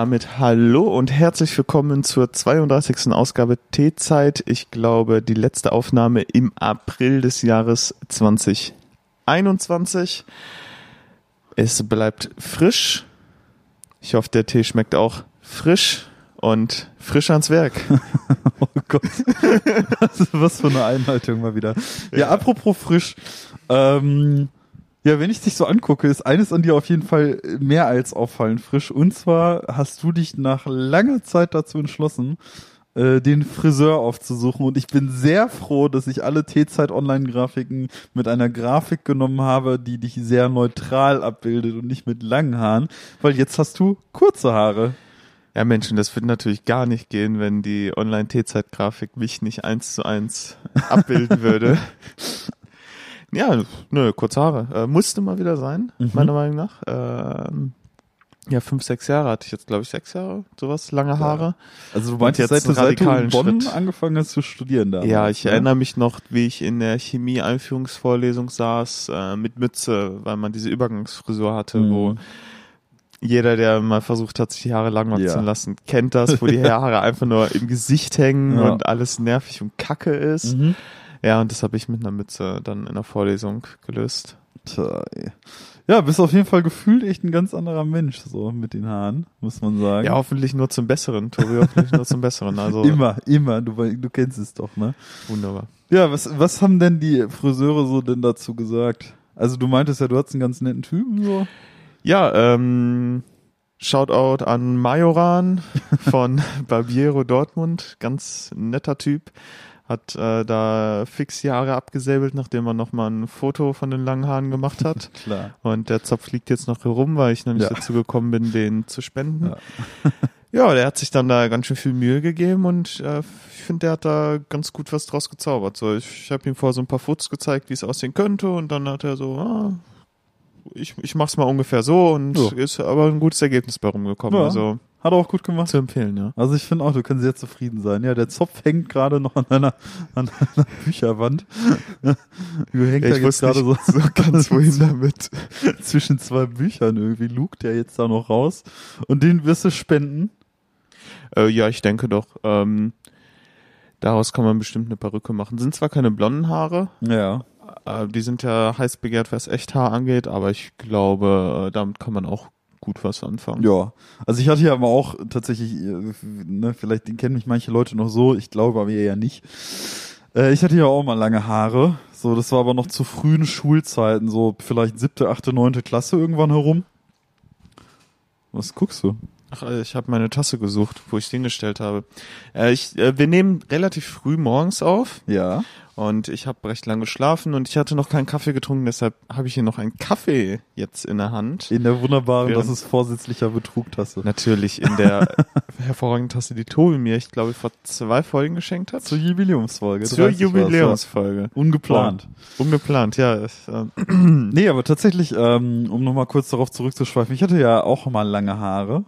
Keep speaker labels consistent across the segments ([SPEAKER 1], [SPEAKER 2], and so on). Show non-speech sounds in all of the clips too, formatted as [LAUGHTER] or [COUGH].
[SPEAKER 1] damit hallo und herzlich willkommen zur 32. Ausgabe T-Zeit. Ich glaube, die letzte Aufnahme im April des Jahres 2021. Es bleibt frisch. Ich hoffe, der Tee schmeckt auch frisch und frisch ans Werk. [LAUGHS]
[SPEAKER 2] oh Gott. [LAUGHS] Was für eine Einhaltung mal wieder. Ja, ja. apropos frisch. Ähm, ja, wenn ich dich so angucke, ist eines an dir auf jeden Fall mehr als auffallend frisch. Und zwar hast du dich nach langer Zeit dazu entschlossen, äh, den Friseur aufzusuchen. Und ich bin sehr froh, dass ich alle T-Zeit-Online-Grafiken mit einer Grafik genommen habe, die dich sehr neutral abbildet und nicht mit langen Haaren. Weil jetzt hast du kurze Haare.
[SPEAKER 1] Ja, Menschen, das wird natürlich gar nicht gehen, wenn die Online-T-Zeit-Grafik mich nicht eins zu eins abbilden würde. [LAUGHS] Ja, nö, kurze Haare. Äh, musste mal wieder sein, mhm. meiner Meinung nach. Ähm, ja, fünf, sechs Jahre hatte ich jetzt, glaube ich, sechs Jahre, sowas, lange Haare.
[SPEAKER 2] Ja. Also du meinst jetzt seit, seit du in Bonn Schritt. angefangen hast zu studieren da?
[SPEAKER 1] Ja, ich ja? erinnere mich noch, wie ich in der Chemie-Einführungsvorlesung saß, äh, mit Mütze, weil man diese Übergangsfrisur hatte, mhm. wo jeder, der mal versucht hat, sich die Haare lang wachsen ja. lassen, kennt das, wo die [LAUGHS] Haare einfach nur im Gesicht hängen und alles nervig und kacke ist. Mhm. Ja, und das habe ich mit einer Mütze dann in der Vorlesung gelöst.
[SPEAKER 2] Tja, ja, bist auf jeden Fall gefühlt echt ein ganz anderer Mensch, so mit den Haaren, muss man sagen.
[SPEAKER 1] Ja, hoffentlich nur zum Besseren, Tobi, hoffentlich nur zum Besseren. Also [LAUGHS]
[SPEAKER 2] immer, immer, du, du kennst es doch, ne?
[SPEAKER 1] Wunderbar.
[SPEAKER 2] Ja, was, was haben denn die Friseure so denn dazu gesagt? Also du meintest ja, du hast einen ganz netten Typen, so.
[SPEAKER 1] Ja, ähm, Shoutout an Majoran von [LAUGHS] Barbiero Dortmund, ganz netter Typ hat äh, da fix Haare abgesäbelt, nachdem er nochmal ein Foto von den langen Haaren gemacht hat. [LAUGHS]
[SPEAKER 2] Klar.
[SPEAKER 1] Und der Zopf liegt jetzt noch herum, weil ich noch nicht ja. dazu gekommen bin, den zu spenden. Ja. [LAUGHS] ja, der hat sich dann da ganz schön viel Mühe gegeben und äh, ich finde, der hat da ganz gut was draus gezaubert. So, ich, ich habe ihm vorher so ein paar Fotos gezeigt, wie es aussehen könnte und dann hat er so, ah, ich, ich mach's mal ungefähr so und so. ist aber ein gutes Ergebnis bei rumgekommen. Ja. Also
[SPEAKER 2] hat er auch gut gemacht.
[SPEAKER 1] Zu empfehlen, ja.
[SPEAKER 2] Also ich finde auch, du kannst sehr zufrieden sein. Ja, der Zopf hängt gerade noch an einer, an einer [LAUGHS] Bücherwand. [LAUGHS]
[SPEAKER 1] du hängt ja, jetzt gerade so, so [LAUGHS] ganz wohin damit.
[SPEAKER 2] Zwischen zwei Büchern irgendwie lugt der jetzt da noch raus. Und den wirst du spenden?
[SPEAKER 1] Äh, ja, ich denke doch. Ähm, daraus kann man bestimmt eine Perücke machen. Sind zwar keine blonden Haare.
[SPEAKER 2] Ja.
[SPEAKER 1] Äh, die sind ja heiß begehrt, was Echthaar angeht, aber ich glaube, äh, damit kann man auch gut was anfangen.
[SPEAKER 2] Ja, also ich hatte ja aber auch tatsächlich, äh, ne, vielleicht kennen mich manche Leute noch so, ich glaube aber eher nicht. Äh, ich hatte ja auch mal lange Haare, so das war aber noch zu frühen Schulzeiten, so vielleicht siebte, achte, neunte Klasse irgendwann herum. Was guckst du?
[SPEAKER 1] Ach, äh, ich habe meine Tasse gesucht, wo ich den gestellt habe. Äh, ich, äh, wir nehmen relativ früh morgens auf.
[SPEAKER 2] Ja.
[SPEAKER 1] Und ich habe recht lange geschlafen und ich hatte noch keinen Kaffee getrunken, deshalb habe ich hier noch einen Kaffee jetzt in der Hand.
[SPEAKER 2] In der wunderbaren, das ist vorsätzlicher Betrugtasse.
[SPEAKER 1] Natürlich, in der [LAUGHS] hervorragenden Tasse, die Tobi mir, ich glaube, vor zwei Folgen geschenkt hat.
[SPEAKER 2] Zur Jubiläumsfolge.
[SPEAKER 1] Zur Jubiläumsfolge.
[SPEAKER 2] Ungeplant.
[SPEAKER 1] Oh, ungeplant, ja.
[SPEAKER 2] äh, [CLEARS THROAT] nee, aber tatsächlich, ähm, um nochmal kurz darauf zurückzuschweifen, ich hatte ja auch mal lange Haare.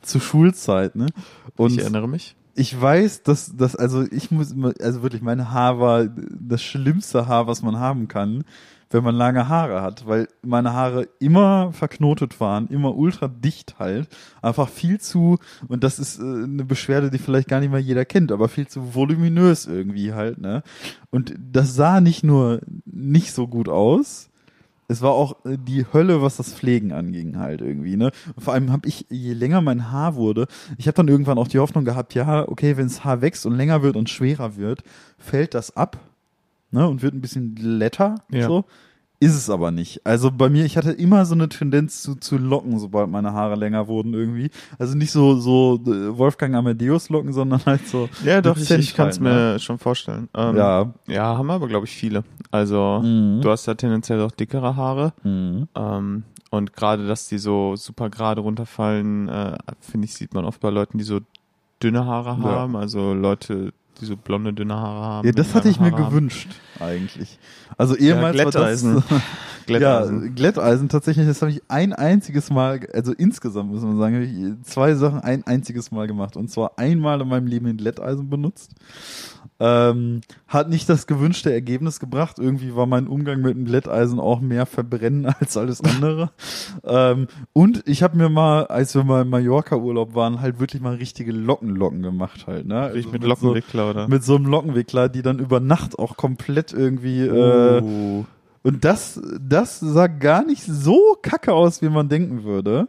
[SPEAKER 2] Zur Schulzeit, ne?
[SPEAKER 1] Und ich erinnere mich
[SPEAKER 2] ich weiß, dass dass also ich muss immer, also wirklich mein Haar war das schlimmste Haar, was man haben kann, wenn man lange Haare hat, weil meine Haare immer verknotet waren, immer ultra dicht halt, einfach viel zu und das ist äh, eine Beschwerde, die vielleicht gar nicht mal jeder kennt, aber viel zu voluminös irgendwie halt, ne? Und das sah nicht nur nicht so gut aus, es war auch äh, die Hölle, was das Pflegen anging halt irgendwie, ne? vor allem habe ich, je länger mein Haar wurde, ich habe dann irgendwann auch die Hoffnung gehabt, ja, okay, wenn das Haar wächst und länger wird und schwerer wird, fällt das ab, ne? Und wird ein bisschen glätter, ja. so. Ist es aber nicht. Also bei mir, ich hatte immer so eine Tendenz zu, zu locken, sobald meine Haare länger wurden irgendwie. Also nicht so, so äh, Wolfgang Amadeus locken, sondern halt so.
[SPEAKER 1] Ja, doch, ich, ich kann es mir ne? schon vorstellen.
[SPEAKER 2] Ähm, ja.
[SPEAKER 1] Ja, haben aber, glaube ich, viele. Also mhm. du hast ja tendenziell auch dickere Haare. Mhm. Ähm, und gerade, dass die so super gerade runterfallen, äh, finde ich, sieht man oft bei Leuten, die so dünne Haare haben. Ja. Also Leute, die so blonde, dünne Haare haben.
[SPEAKER 2] Ja, das hatte ich mir Haare gewünscht. eigentlich. Also ehemals
[SPEAKER 1] ja, Glätteisen.
[SPEAKER 2] war das, [LAUGHS] Glätteisen. Ja, Glätteisen tatsächlich, das habe ich ein einziges Mal, also insgesamt muss man sagen, habe ich zwei Sachen ein einziges Mal gemacht. Und zwar einmal in meinem Leben ein Glätteisen benutzt ähm, hat nicht das gewünschte Ergebnis gebracht. Irgendwie war mein Umgang mit dem Glätteisen auch mehr verbrennen [LAUGHS] als alles andere. ähm, und ich habe mir mal, als wir mal im Mallorca-Urlaub waren, halt wirklich mal richtige Lockenlocken gemacht halt. Ne?
[SPEAKER 1] Also mit, mit Lockenwickler,
[SPEAKER 2] so,
[SPEAKER 1] oder?
[SPEAKER 2] Mit so einem Lockenwickler, die dann über Nacht auch komplett irgendwie... Äh, uh. Und das, das sah gar nicht so kacke aus, wie man denken würde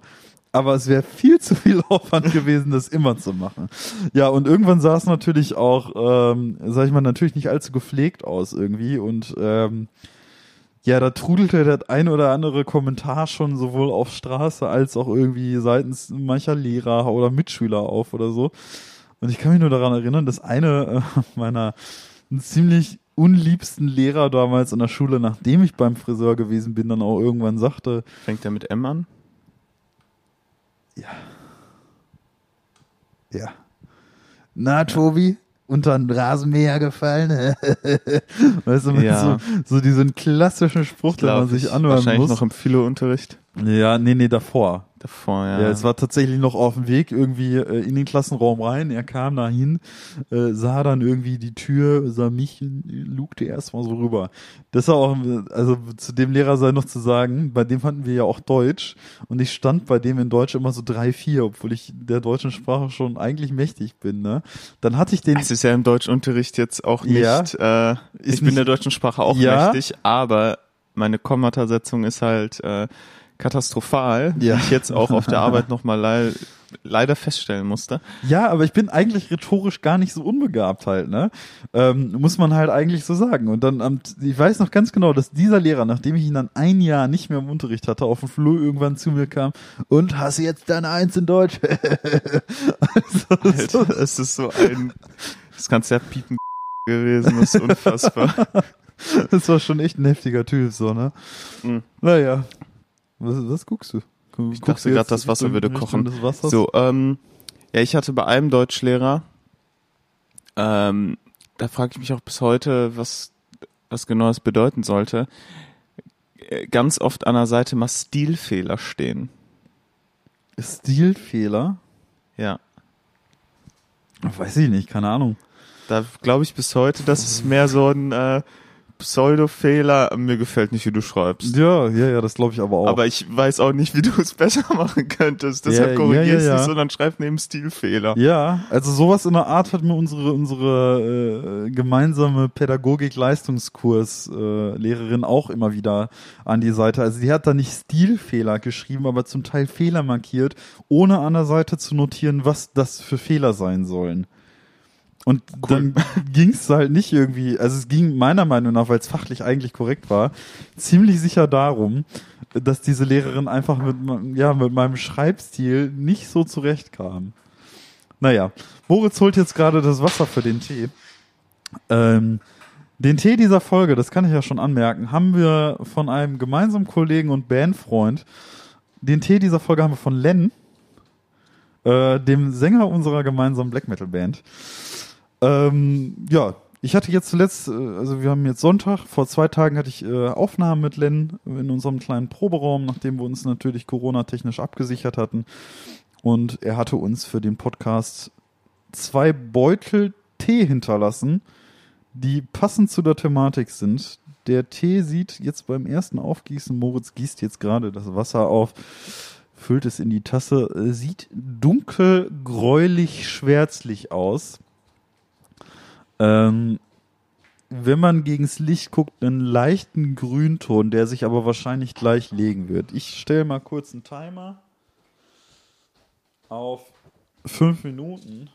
[SPEAKER 2] aber es wäre viel zu viel Aufwand gewesen, das immer zu machen. Ja, und irgendwann sah es natürlich auch, ähm, sag ich mal, natürlich nicht allzu gepflegt aus irgendwie und ähm, ja, da trudelte das ein oder andere Kommentar schon sowohl auf Straße als auch irgendwie seitens mancher Lehrer oder Mitschüler auf oder so. Und ich kann mich nur daran erinnern, dass eine äh, meiner ziemlich unliebsten Lehrer damals in der Schule, nachdem ich beim Friseur gewesen bin, dann auch irgendwann sagte.
[SPEAKER 1] Fängt er mit M an?
[SPEAKER 2] Ja. Na, Tobi, unter den Rasenmäher gefallen. [LAUGHS] weißt du, ja. so, so diesen klassischen Spruch, den man sich anhören
[SPEAKER 1] wahrscheinlich
[SPEAKER 2] muss.
[SPEAKER 1] noch im Philo-Unterricht.
[SPEAKER 2] Ja, nee, nee, davor
[SPEAKER 1] davor, ja.
[SPEAKER 2] Ja, es war tatsächlich noch auf dem Weg irgendwie äh, in den Klassenraum rein. Er kam dahin, äh, sah dann irgendwie die Tür, sah mich, lugte erstmal so rüber. Das war auch, also zu dem Lehrer sei noch zu sagen, bei dem fanden wir ja auch Deutsch und ich stand bei dem in Deutsch immer so drei, vier, obwohl ich der deutschen Sprache schon eigentlich mächtig bin, ne? Dann hatte ich den.
[SPEAKER 1] Es ist ja im Deutschunterricht jetzt auch nicht, ja, äh, ich bin der deutschen Sprache auch ja, mächtig, aber meine Kommatasetzung ist halt, äh, katastrophal, ja. die ich jetzt auch auf der Arbeit [LAUGHS] nochmal le leider feststellen musste.
[SPEAKER 2] Ja, aber ich bin eigentlich rhetorisch gar nicht so unbegabt halt, ne? Ähm, muss man halt eigentlich so sagen. Und dann, ich weiß noch ganz genau, dass dieser Lehrer, nachdem ich ihn dann ein Jahr nicht mehr im Unterricht hatte, auf dem Flur irgendwann zu mir kam und hast jetzt deine Eins in Deutsch? [LAUGHS]
[SPEAKER 1] also, Alter, es ist so ein, das kannst ja piepen [LAUGHS] gewesen, das ist unfassbar.
[SPEAKER 2] das war schon echt ein heftiger Typ, so, ne? Mhm. Naja. Was, was guckst du?
[SPEAKER 1] ich dachte gerade, das Wasser würde kochen. So, ähm, ja, ich hatte bei einem Deutschlehrer, ähm, da frage ich mich auch bis heute, was, was genau das bedeuten sollte, äh, ganz oft an der Seite mal Stilfehler stehen.
[SPEAKER 2] Stilfehler?
[SPEAKER 1] Ja.
[SPEAKER 2] Weiß ich nicht, keine Ahnung.
[SPEAKER 1] Da glaube ich bis heute, das ist mehr so ein äh, Pseudo-Fehler. Mir gefällt nicht, wie du schreibst.
[SPEAKER 2] Ja, ja, ja, das glaube ich aber auch.
[SPEAKER 1] Aber ich weiß auch nicht, wie du es besser machen könntest. Deshalb ja, korrigierst ja, ja, ja. sondern schreib neben Stilfehler.
[SPEAKER 2] Ja, also sowas in der Art hat mir unsere unsere äh, gemeinsame Pädagogik-Leistungskurs-Lehrerin äh, auch immer wieder an die Seite. Also die hat da nicht Stilfehler geschrieben, aber zum Teil Fehler markiert, ohne an der Seite zu notieren, was das für Fehler sein sollen. Und cool. dann [LAUGHS] ging es halt nicht irgendwie, also es ging meiner Meinung nach, weil es fachlich eigentlich korrekt war, ziemlich sicher darum, dass diese Lehrerin einfach mit, ja, mit meinem Schreibstil nicht so zurechtkam. Naja, Moritz holt jetzt gerade das Wasser für den Tee. Ähm, den Tee dieser Folge, das kann ich ja schon anmerken, haben wir von einem gemeinsamen Kollegen und Bandfreund. Den Tee dieser Folge haben wir von Len, äh, dem Sänger unserer gemeinsamen Black Metal Band. Ähm, ja, ich hatte jetzt zuletzt, äh, also wir haben jetzt Sonntag, vor zwei Tagen hatte ich äh, Aufnahmen mit Len in unserem kleinen Proberaum, nachdem wir uns natürlich Corona-technisch abgesichert hatten. Und er hatte uns für den Podcast zwei Beutel Tee hinterlassen, die passend zu der Thematik sind. Der Tee sieht jetzt beim ersten Aufgießen, Moritz gießt jetzt gerade das Wasser auf, füllt es in die Tasse, äh, sieht dunkel, gräulich, schwärzlich aus. Ähm, wenn man gegens Licht guckt, einen leichten Grünton, der sich aber wahrscheinlich gleich legen wird. Ich stelle mal kurz einen Timer auf fünf Minuten.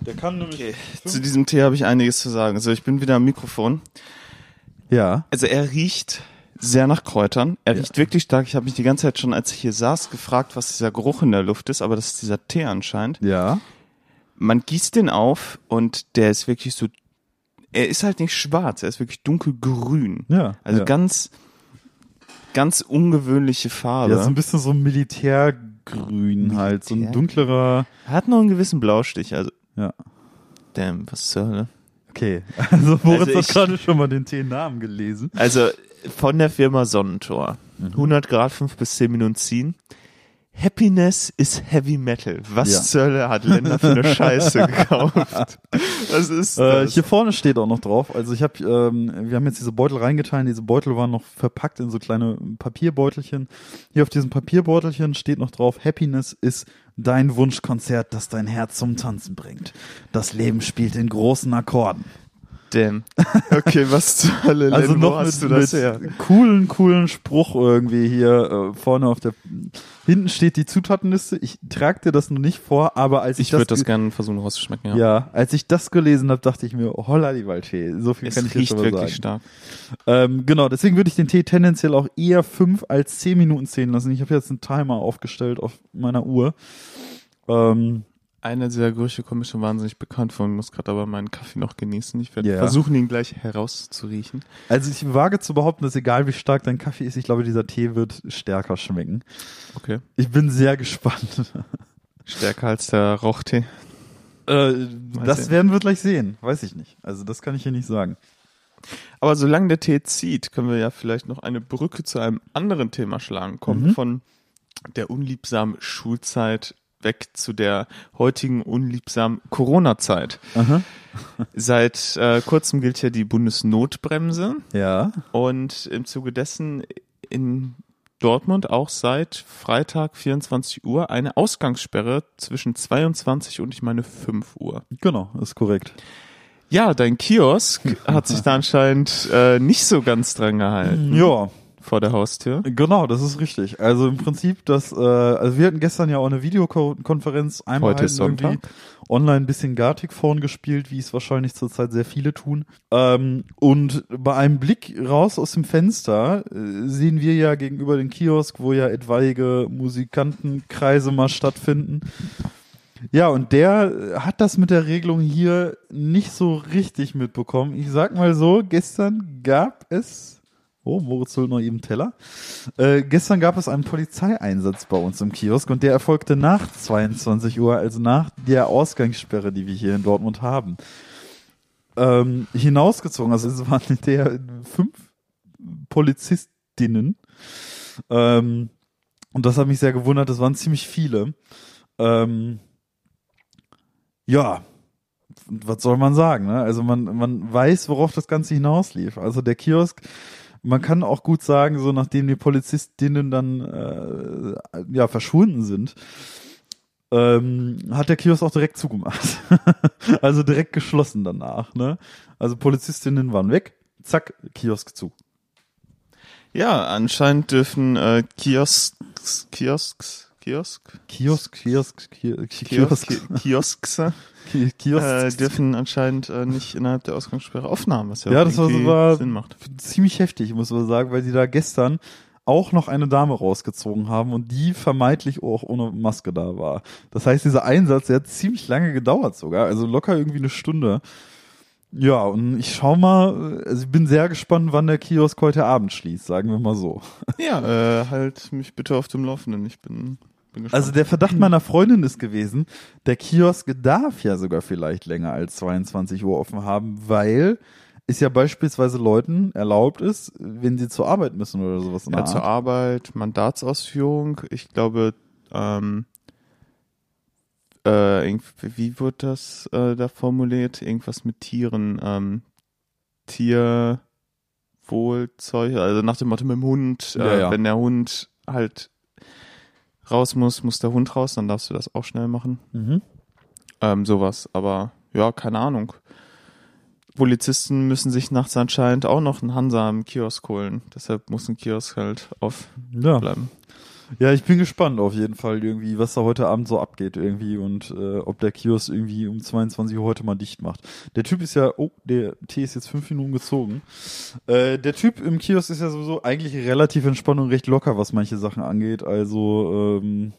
[SPEAKER 1] Der kann nämlich. Okay. Zu diesem Tee habe ich einiges zu sagen. Also ich bin wieder am Mikrofon.
[SPEAKER 2] Ja.
[SPEAKER 1] Also er riecht sehr nach Kräutern. Er ja. riecht wirklich stark. Ich habe mich die ganze Zeit schon, als ich hier saß, gefragt, was dieser Geruch in der Luft ist, aber das ist dieser Tee anscheinend.
[SPEAKER 2] Ja
[SPEAKER 1] man gießt den auf und der ist wirklich so, er ist halt nicht schwarz, er ist wirklich dunkelgrün.
[SPEAKER 2] Ja.
[SPEAKER 1] Also
[SPEAKER 2] ja.
[SPEAKER 1] ganz, ganz ungewöhnliche Farbe. Ja,
[SPEAKER 2] so ein bisschen so Militärgrün Militär? halt, so ein dunklerer.
[SPEAKER 1] Er hat noch einen gewissen Blaustich, also.
[SPEAKER 2] Ja.
[SPEAKER 1] Damn, was zur Hölle.
[SPEAKER 2] Okay, [LAUGHS] also Moritz also hat gerade schon mal den Tee-Namen gelesen.
[SPEAKER 1] Also von der Firma Sonnentor. 100 Grad, 5 bis 10 Minuten ziehen. Happiness is Heavy Metal. Was ja. zur Hölle hat Länder für eine [LAUGHS] Scheiße gekauft?
[SPEAKER 2] Was ist äh, das? Äh, hier vorne steht auch noch drauf. Also ich habe, ähm, wir haben jetzt diese Beutel reingetan. Diese Beutel waren noch verpackt in so kleine Papierbeutelchen. Hier auf diesem Papierbeutelchen steht noch drauf: Happiness is dein Wunschkonzert, das dein Herz zum Tanzen bringt. Das Leben spielt in großen Akkorden.
[SPEAKER 1] Damn. [LAUGHS] Okay, was zur Hölle,
[SPEAKER 2] Also Len, noch mit, das mit her? coolen, coolen Spruch irgendwie hier äh, vorne auf der, hinten steht die Zutatenliste. Ich trage dir das nur nicht vor, aber als ich,
[SPEAKER 1] ich würde das gerne versuchen rauszuschmecken, ja.
[SPEAKER 2] Ja, als ich das gelesen habe, dachte ich mir, holla die Waldtee. So viel es kann ich jetzt aber wirklich stark. Ähm, genau, deswegen würde ich den Tee tendenziell auch eher fünf als zehn Minuten zählen lassen. Ich habe jetzt einen Timer aufgestellt auf meiner Uhr.
[SPEAKER 1] Ähm, eine dieser Gerüche kommt mir schon wahnsinnig bekannt vor. Ich muss gerade aber meinen Kaffee noch genießen. Ich werde yeah. versuchen, ihn gleich herauszuriechen.
[SPEAKER 2] Also ich wage zu behaupten, dass egal wie stark dein Kaffee ist, ich glaube, dieser Tee wird stärker schmecken.
[SPEAKER 1] Okay.
[SPEAKER 2] Ich bin sehr gespannt.
[SPEAKER 1] Stärker als der Rauchtee?
[SPEAKER 2] Äh, das werden wir gleich sehen. Weiß ich nicht. Also das kann ich hier nicht sagen.
[SPEAKER 1] Aber solange der Tee zieht, können wir ja vielleicht noch eine Brücke zu einem anderen Thema schlagen. Kommt mhm. von der unliebsamen Schulzeit weg zu der heutigen unliebsamen Corona-Zeit. Seit äh, kurzem gilt ja die Bundesnotbremse.
[SPEAKER 2] Ja.
[SPEAKER 1] Und im Zuge dessen in Dortmund auch seit Freitag 24 Uhr eine Ausgangssperre zwischen 22 und ich meine 5 Uhr.
[SPEAKER 2] Genau, ist korrekt.
[SPEAKER 1] Ja, dein Kiosk hat sich da anscheinend äh, nicht so ganz dran gehalten.
[SPEAKER 2] Ja,
[SPEAKER 1] vor der Haustür.
[SPEAKER 2] Genau, das ist richtig. Also im Prinzip, das, äh, also wir hatten gestern ja auch eine Videokonferenz einmal
[SPEAKER 1] Heute
[SPEAKER 2] Sonntag. irgendwie online ein bisschen Gartic vorn gespielt, wie es wahrscheinlich zurzeit sehr viele tun. Ähm, und bei einem Blick raus aus dem Fenster äh, sehen wir ja gegenüber dem Kiosk, wo ja etwaige Musikantenkreise mal stattfinden. Ja, und der hat das mit der Regelung hier nicht so richtig mitbekommen. Ich sag mal so, gestern gab es Oh, Moritz holt noch eben Teller. Äh, gestern gab es einen Polizeieinsatz bei uns im Kiosk und der erfolgte nach 22 Uhr, also nach der Ausgangssperre, die wir hier in Dortmund haben. Ähm, hinausgezogen, also es waren [LAUGHS] der fünf Polizistinnen. Ähm, und das hat mich sehr gewundert, das waren ziemlich viele. Ähm, ja, was soll man sagen? Ne? Also man, man weiß, worauf das Ganze hinauslief. Also der Kiosk man kann auch gut sagen, so nachdem die Polizistinnen dann äh, ja verschwunden sind, ähm, hat der Kiosk auch direkt zugemacht. [LAUGHS] also direkt geschlossen danach. Ne? Also Polizistinnen waren weg, zack, Kiosk zu.
[SPEAKER 1] Ja, anscheinend dürfen äh, Kiosks, Kiosks, Kiosk?
[SPEAKER 2] Kiosk, Kiosk, Kiosk,
[SPEAKER 1] Kiosk, Kiosks, äh, dürfen anscheinend äh, nicht innerhalb der Ausgangssperre haben, was ja,
[SPEAKER 2] ja das war, war Sinn macht. Ziemlich heftig, muss man sagen, weil die da gestern auch noch eine Dame rausgezogen haben und die vermeintlich auch ohne Maske da war. Das heißt, dieser Einsatz, der hat ziemlich lange gedauert sogar, also locker irgendwie eine Stunde. Ja, und ich schau mal, also ich bin sehr gespannt, wann der Kiosk heute Abend schließt, sagen wir mal so.
[SPEAKER 1] Ja, äh, halt mich bitte auf dem Laufenden. Ich bin
[SPEAKER 2] also der Verdacht meiner Freundin ist gewesen, der Kiosk darf ja sogar vielleicht länger als 22 Uhr offen haben, weil es ja beispielsweise Leuten erlaubt ist, wenn sie zur Arbeit müssen oder sowas.
[SPEAKER 1] Ja, zur Arbeit, Mandatsausführung. Ich glaube, ähm, äh, wie wird das äh, da formuliert? Irgendwas mit Tieren. Ähm, Tierwohlzeug, also nach dem Motto mit dem Hund, äh, ja, ja. wenn der Hund halt raus muss, muss der Hund raus, dann darfst du das auch schnell machen. Mhm. Ähm, sowas, aber ja, keine Ahnung. Polizisten müssen sich nachts anscheinend auch noch einen Hansa im Kiosk holen. Deshalb muss ein Kiosk halt aufbleiben.
[SPEAKER 2] Ja. Ja, ich bin gespannt auf jeden Fall irgendwie, was da heute Abend so abgeht irgendwie und äh, ob der Kiosk irgendwie um 22 Uhr heute mal dicht macht. Der Typ ist ja, oh, der Tee ist jetzt fünf Minuten gezogen. Äh, der Typ im Kiosk ist ja sowieso eigentlich relativ entspannt und recht locker, was manche Sachen angeht. Also ähm,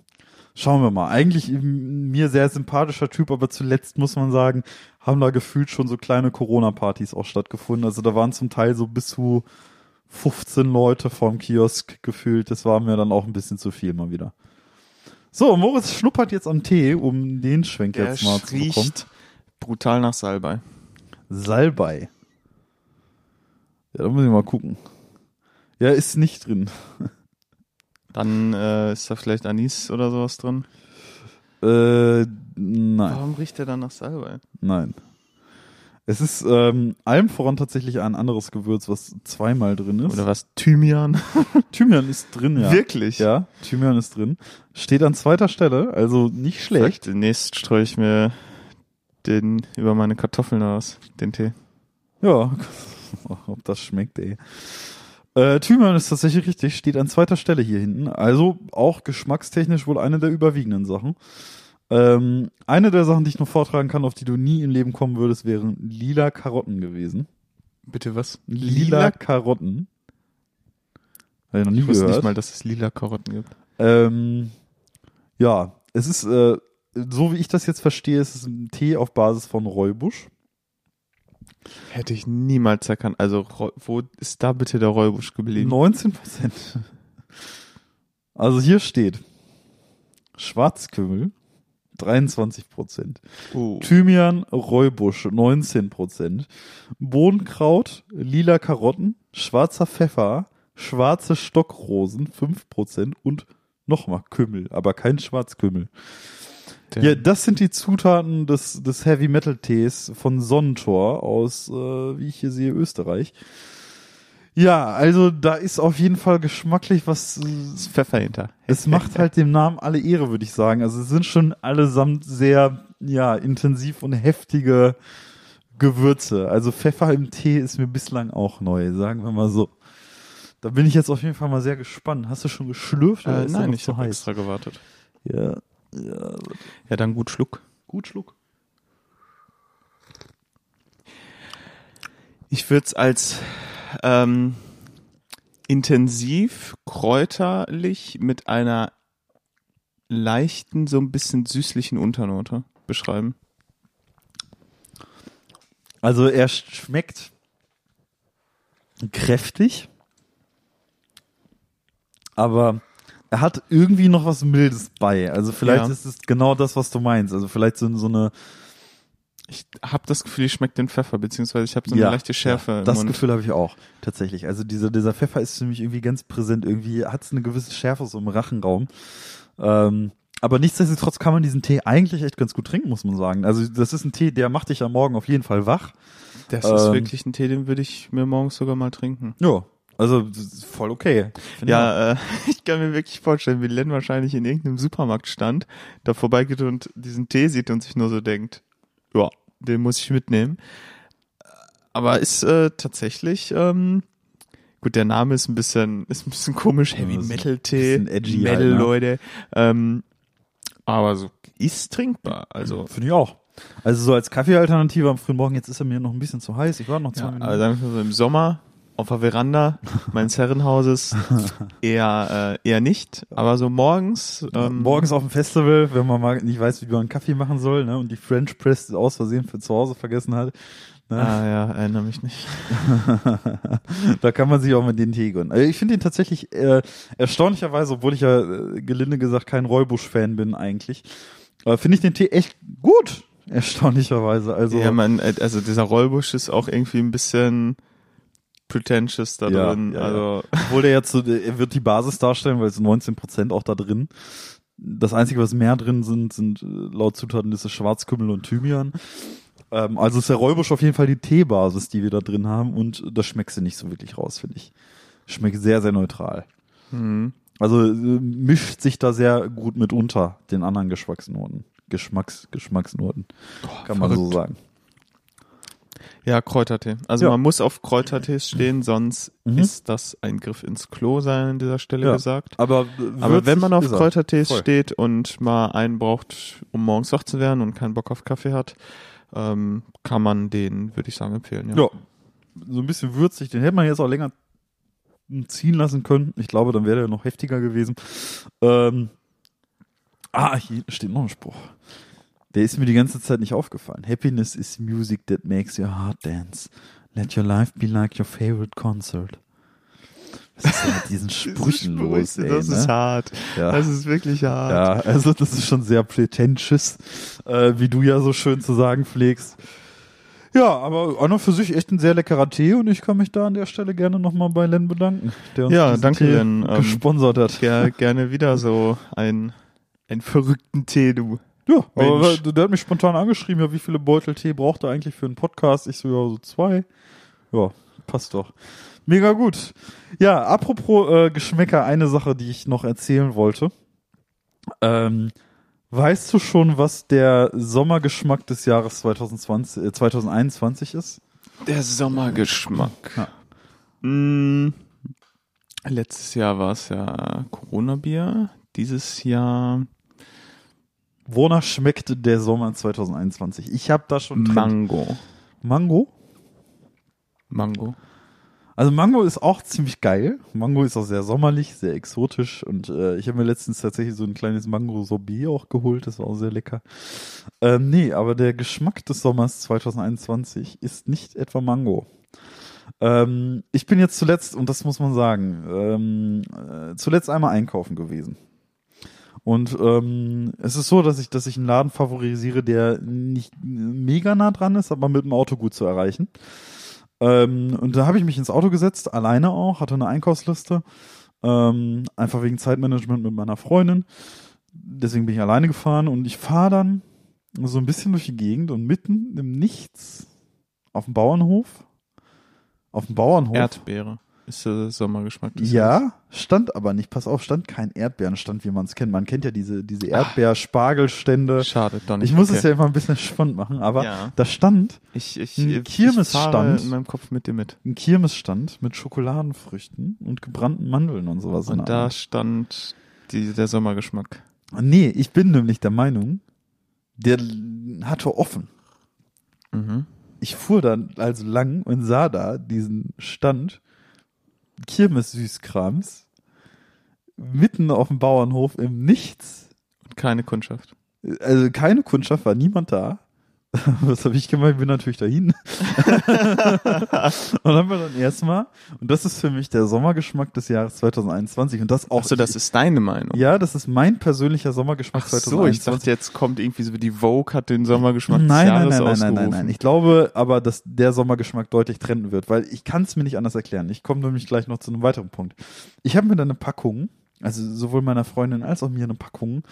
[SPEAKER 2] schauen wir mal. Eigentlich mir sehr sympathischer Typ, aber zuletzt muss man sagen, haben da gefühlt schon so kleine Corona-Partys auch stattgefunden. Also da waren zum Teil so bis zu 15 Leute vorm Kiosk gefühlt. Das war mir dann auch ein bisschen zu viel mal wieder. So, Moritz schnuppert jetzt am Tee, um den Schwenk Der jetzt mal zu bekommen.
[SPEAKER 1] brutal nach Salbei.
[SPEAKER 2] Salbei. Ja, da muss ich mal gucken. Ja, ist nicht drin.
[SPEAKER 1] Dann äh, ist da vielleicht Anis oder sowas drin.
[SPEAKER 2] Äh, nein.
[SPEAKER 1] Warum riecht der dann nach Salbei?
[SPEAKER 2] Nein. Es ist ähm, allem voran tatsächlich ein anderes Gewürz, was zweimal drin ist.
[SPEAKER 1] Oder was? Thymian? [LAUGHS]
[SPEAKER 2] Thymian ist drin, ja.
[SPEAKER 1] Wirklich?
[SPEAKER 2] Ja, Thymian ist drin. Steht an zweiter Stelle, also nicht schlecht.
[SPEAKER 1] Vielleicht demnächst streue ich mir den über meine Kartoffeln aus, den Tee.
[SPEAKER 2] Ja, [LAUGHS] ob das schmeckt, ey. Äh, Thymian ist tatsächlich richtig, steht an zweiter Stelle hier hinten. Also auch geschmackstechnisch wohl eine der überwiegenden Sachen. Ähm, eine der Sachen, die ich noch vortragen kann, auf die du nie im Leben kommen würdest, wären lila Karotten gewesen.
[SPEAKER 1] Bitte was?
[SPEAKER 2] Lila, Karotten. Habe ich noch nie
[SPEAKER 1] Ich wusste
[SPEAKER 2] gehört.
[SPEAKER 1] nicht mal, dass es lila Karotten gibt.
[SPEAKER 2] Ähm, ja, es ist, äh, so wie ich das jetzt verstehe, es ist ein Tee auf Basis von Räubusch.
[SPEAKER 1] Hätte ich niemals erkannt. Also, wo ist da bitte der Räubusch geblieben?
[SPEAKER 2] 19 Prozent. Also hier steht Schwarzkümmel 23 Prozent,
[SPEAKER 1] Oh.
[SPEAKER 2] Thymian, Räubusch 19 Prozent, Bohnenkraut, lila Karotten, schwarzer Pfeffer, schwarze Stockrosen 5 Prozent und nochmal Kümmel, aber kein Schwarzkümmel.
[SPEAKER 1] Der-
[SPEAKER 2] Ja, das sind die Zutaten des, des Heavy Metal Tees von Sonnentor aus, äh, wie ich hier sehe, Österreich. Ja, also da ist auf jeden Fall geschmacklich was.
[SPEAKER 1] ist Pfeffer hinter.
[SPEAKER 2] Es macht halt dem Namen alle Ehre, würde ich sagen. Also es sind schon allesamt sehr, ja, intensiv und heftige Gewürze. Also Pfeffer im Tee ist mir bislang auch neu, sagen wir mal so. Da bin ich jetzt auf jeden Fall mal sehr gespannt. Hast du schon geschlürft oder
[SPEAKER 1] Äh,
[SPEAKER 2] ist
[SPEAKER 1] nein, ich
[SPEAKER 2] zu
[SPEAKER 1] habe extra gewartet.
[SPEAKER 2] Ja, ja,
[SPEAKER 1] Ja, dann gut Schluck.
[SPEAKER 2] gut Schluck.
[SPEAKER 1] Ich würde es als ähm, intensiv kräuterlich mit einer leichten, so ein bisschen süßlichen Unternote beschreiben.
[SPEAKER 2] Also er schmeckt kräftig, aber er hat irgendwie noch was Mildes bei. Also vielleicht
[SPEAKER 1] Ja.
[SPEAKER 2] ist es genau das, was du meinst. Also vielleicht so, so eine
[SPEAKER 1] Ich habe das Gefühl, ich schmecke den Pfeffer, beziehungsweise ich habe so eine
[SPEAKER 2] ja,
[SPEAKER 1] leichte Schärfe
[SPEAKER 2] Ja, das
[SPEAKER 1] Mund.
[SPEAKER 2] Gefühl habe ich auch tatsächlich. Also dieser dieser Pfeffer ist für mich irgendwie ganz präsent. Irgendwie hat es eine gewisse Schärfe so im Rachenraum. Ähm, aber nichtsdestotrotz kann man diesen Tee eigentlich echt ganz gut trinken, muss man sagen. Also das ist ein Tee, der macht dich am Morgen auf jeden Fall wach.
[SPEAKER 1] Das ist
[SPEAKER 2] Ähm,
[SPEAKER 1] wirklich ein Tee, den würde ich mir morgens sogar mal trinken.
[SPEAKER 2] Ja, also ist voll okay.
[SPEAKER 1] Ja, äh, [LAUGHS] ich kann mir wirklich vorstellen, wie Len wahrscheinlich in irgendeinem Supermarkt stand, da vorbeigeht und diesen Tee sieht und sich nur so denkt, ja, den muss ich mitnehmen. Aber ist äh, tatsächlich, ähm, gut, der Name ist ein bisschen, ist ein bisschen komisch, Heavy
[SPEAKER 2] Ja,
[SPEAKER 1] Metal Tee,
[SPEAKER 2] edgy
[SPEAKER 1] Metal
[SPEAKER 2] halt, ne?
[SPEAKER 1] Leute, ähm, aber so ist trinkbar, also.
[SPEAKER 2] Finde ich auch. Also so als Kaffeealternative am frühen Morgen, jetzt ist er mir noch ein bisschen zu heiß. Ich war noch zwei
[SPEAKER 1] Ja,
[SPEAKER 2] Minuten.
[SPEAKER 1] also im Sommer auf der Veranda [LAUGHS] meines Herrenhauses eher äh, eher nicht, aber so morgens ähm,
[SPEAKER 2] Morgens auf dem Festival, wenn man mal nicht weiß, wie man einen Kaffee machen soll, ne, und die French Press aus Versehen für zu Hause vergessen hat, ne,
[SPEAKER 1] Ah ja, erinnere mich nicht. [LAUGHS]
[SPEAKER 2] da kann man sich auch mit den Tee gönnen. Also ich finde ihn tatsächlich äh, erstaunlicherweise, obwohl ich ja äh, gelinde gesagt kein Räubusch-Fan bin eigentlich, äh, finde ich den Tee echt gut. Erstaunlicherweise. Also
[SPEAKER 1] ja, man, äh, also dieser Rollbusch ist auch irgendwie ein bisschen pretentious da
[SPEAKER 2] Ja,
[SPEAKER 1] drin.
[SPEAKER 2] ja, ja.
[SPEAKER 1] also
[SPEAKER 2] Obwohl der jetzt so, er wird die Basis darstellen, weil es sind 19 Prozent auch da drin. Das Einzige, was mehr drin sind, sind äh, laut Zutatenliste Schwarzkümmel und Thymian. Ähm, also ist der Räubusch auf jeden Fall die Teebasis, die wir da drin haben und das schmeckst du nicht so wirklich raus, finde ich. Schmeckt sehr, sehr neutral.
[SPEAKER 1] hm.
[SPEAKER 2] Also äh, mischt sich da sehr gut mit unter den anderen Geschmacksnoten. Geschmacks, Geschmacksnoten, kann man so sagen.
[SPEAKER 1] Ja, Kräutertee. Also
[SPEAKER 2] Ja.
[SPEAKER 1] man muss auf Kräutertees stehen, sonst
[SPEAKER 2] Mhm.
[SPEAKER 1] ist das ein Griff ins Klo, sei an dieser Stelle
[SPEAKER 2] Ja.
[SPEAKER 1] gesagt.
[SPEAKER 2] Aber,
[SPEAKER 1] Aber wenn man auf
[SPEAKER 2] er.
[SPEAKER 1] Kräutertees
[SPEAKER 2] Voll.
[SPEAKER 1] steht und mal einen braucht, um morgens wach zu werden und keinen Bock auf Kaffee hat, ähm, kann man den, würde ich sagen, empfehlen. Ja.
[SPEAKER 2] Ja, so ein bisschen würzig. Den hätte man jetzt auch länger ziehen lassen können. Ich glaube, dann wäre der noch heftiger gewesen. Ähm, ah, hier steht noch ein Spruch. Der ist mir die ganze Zeit nicht aufgefallen. Happiness is music that makes your heart dance. Let your life be like your favorite concert. Was ist denn mit [LAUGHS] diesen Sprüchen los? Ey,
[SPEAKER 1] das
[SPEAKER 2] ne?
[SPEAKER 1] ist hart.
[SPEAKER 2] Ja.
[SPEAKER 1] Das ist wirklich hart.
[SPEAKER 2] Ja, also das ist schon sehr pretentious, äh, wie du ja so schön zu sagen pflegst. Ja, aber an und für sich echt ein sehr leckerer Tee und ich kann mich da an der Stelle gerne nochmal bei Len bedanken,
[SPEAKER 1] der uns ja, danke, Tee Len,
[SPEAKER 2] ähm, gesponsert hat.
[SPEAKER 1] Ja, gerne wieder so ein, einen verrückten Tee, du.
[SPEAKER 2] Ja, aber der hat mich spontan angeschrieben, ja, wie viele Beutel Tee braucht er eigentlich für einen Podcast? Ich so, ja, so zwei. Ja, passt doch. Mega gut. Ja, apropos äh, Geschmäcker, eine Sache, die ich noch erzählen wollte. Ähm, weißt du schon, was der Sommergeschmack des Jahres 2020, äh, 2021 ist?
[SPEAKER 1] Der Sommergeschmack. Ja. Hm, letztes Jahr war es ja Corona-Bier. Dieses Jahr.
[SPEAKER 2] Wonach schmeckte der Sommer 2021? Ich habe da schon.
[SPEAKER 1] Mango.
[SPEAKER 2] Mango?
[SPEAKER 1] Mango.
[SPEAKER 2] Also Mango ist auch ziemlich geil. Mango ist auch sehr sommerlich, sehr exotisch und äh, ich habe mir letztens tatsächlich so ein kleines Mango-Sorbet auch geholt, das war auch sehr lecker. Äh, nee, aber der Geschmack des Sommers 2021 ist nicht etwa Mango. Ähm, ich bin jetzt zuletzt, und das muss man sagen, ähm, äh, zuletzt einmal einkaufen gewesen. Und ähm, es ist so, dass ich, dass ich einen Laden favorisiere, der nicht mega nah dran ist, aber mit dem Auto gut zu erreichen. Ähm, und da habe ich mich ins Auto gesetzt, alleine auch, hatte eine Einkaufsliste, ähm, einfach wegen Zeitmanagement mit meiner Freundin. Deswegen bin ich alleine gefahren und ich fahre dann so ein bisschen durch die Gegend und mitten im Nichts auf dem Bauernhof, auf dem Bauernhof.
[SPEAKER 1] Erdbeere ist der Sommergeschmack.
[SPEAKER 2] Ja, stand aber nicht. Pass auf, stand kein Erdbeerenstand, wie man es kennt. Man kennt ja diese, diese Erdbeerspargelstände.
[SPEAKER 1] Schade, doch nicht.
[SPEAKER 2] Ich muss okay. es ja immer ein bisschen [LAUGHS] spannend machen, aber ja. da stand
[SPEAKER 1] ich, ich, ein Kirmesstand. in meinem Kopf mit dir mit.
[SPEAKER 2] Ein Kirmesstand mit Schokoladenfrüchten und gebrannten Mandeln und sowas.
[SPEAKER 1] Und da Art. stand die, der Sommergeschmack.
[SPEAKER 2] Nee, ich bin nämlich der Meinung, der hatte offen. Mhm. Ich fuhr dann also lang und sah da diesen Stand Kirmes-Süßkrams mitten auf dem Bauernhof im Nichts.
[SPEAKER 1] Und keine Kundschaft.
[SPEAKER 2] Also keine Kundschaft, war niemand da. [LAUGHS] Was habe ich gemacht? Ich bin natürlich dahin. [LAUGHS] und haben wir dann erstmal, und das ist für mich der Sommergeschmack des Jahres 2021 und das auch.
[SPEAKER 1] Achso, das ist deine Meinung.
[SPEAKER 2] Ja, das ist mein persönlicher Sommergeschmack
[SPEAKER 1] Ach 2021. So, ich dachte, jetzt kommt irgendwie so wie die Vogue hat den Sommergeschmack
[SPEAKER 2] nein,
[SPEAKER 1] des
[SPEAKER 2] Jahres nein, nein, nein, nein, nein, nein. Ich glaube aber, dass der Sommergeschmack deutlich trenden wird, weil ich kann es mir nicht anders erklären. Ich komme nämlich gleich noch zu einem weiteren Punkt. Ich habe mir dann eine Packung, also sowohl meiner Freundin als auch mir eine Packung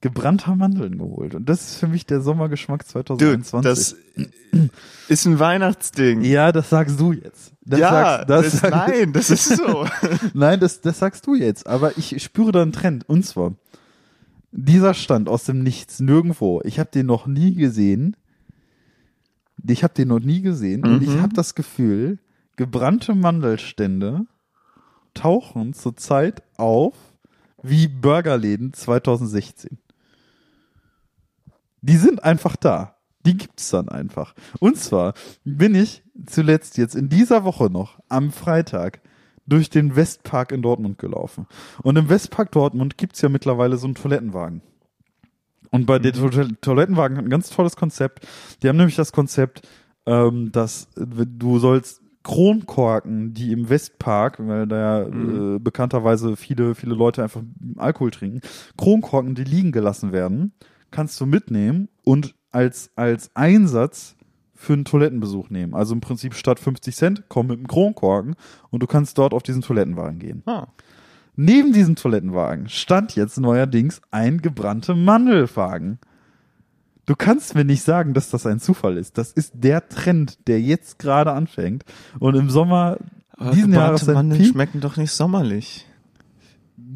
[SPEAKER 2] gebrannter Mandeln geholt. Und das ist für mich der Sommergeschmack 2021. Dude,
[SPEAKER 1] das ist ein Weihnachtsding.
[SPEAKER 2] Ja, das sagst du jetzt. Das
[SPEAKER 1] ja, sagst, das, das sag, nein, das ist so. [LAUGHS]
[SPEAKER 2] nein, das, das sagst du jetzt. Aber ich spüre da einen Trend. Und zwar, dieser Stand aus dem Nichts, nirgendwo. Ich habe den noch nie gesehen. Ich habe den noch nie gesehen. Mhm. Und ich mhm. habe das Gefühl, gebrannte Mandelstände tauchen zurzeit auf wie Burgerläden 2016. Die sind einfach da. Die gibt's dann einfach. Und zwar bin ich zuletzt jetzt in dieser Woche noch am Freitag durch den Westpark in Dortmund gelaufen. Und im Westpark Dortmund gibt's ja mittlerweile so einen Toilettenwagen. Und bei mhm. Toilettenwagen hat ein ganz tolles Konzept. Die haben nämlich das Konzept, ähm, dass du sollst Kronkorken, die im Westpark, weil da ja mhm. äh, bekannterweise viele, viele Leute einfach Alkohol trinken, Kronkorken, die liegen gelassen werden kannst du mitnehmen und als, als Einsatz für einen Toilettenbesuch nehmen. Also im Prinzip statt 50 Cent, komm mit einem Kronkorken und du kannst dort auf diesen Toilettenwagen gehen. Ah. Neben diesem Toilettenwagen stand jetzt neuerdings ein gebrannter Mandelwagen. Du kannst mir nicht sagen, dass das ein Zufall ist. Das ist der Trend, der jetzt gerade anfängt. Und im Sommer
[SPEAKER 1] Aber diesen Jahres Mandeln schmecken doch nicht sommerlich.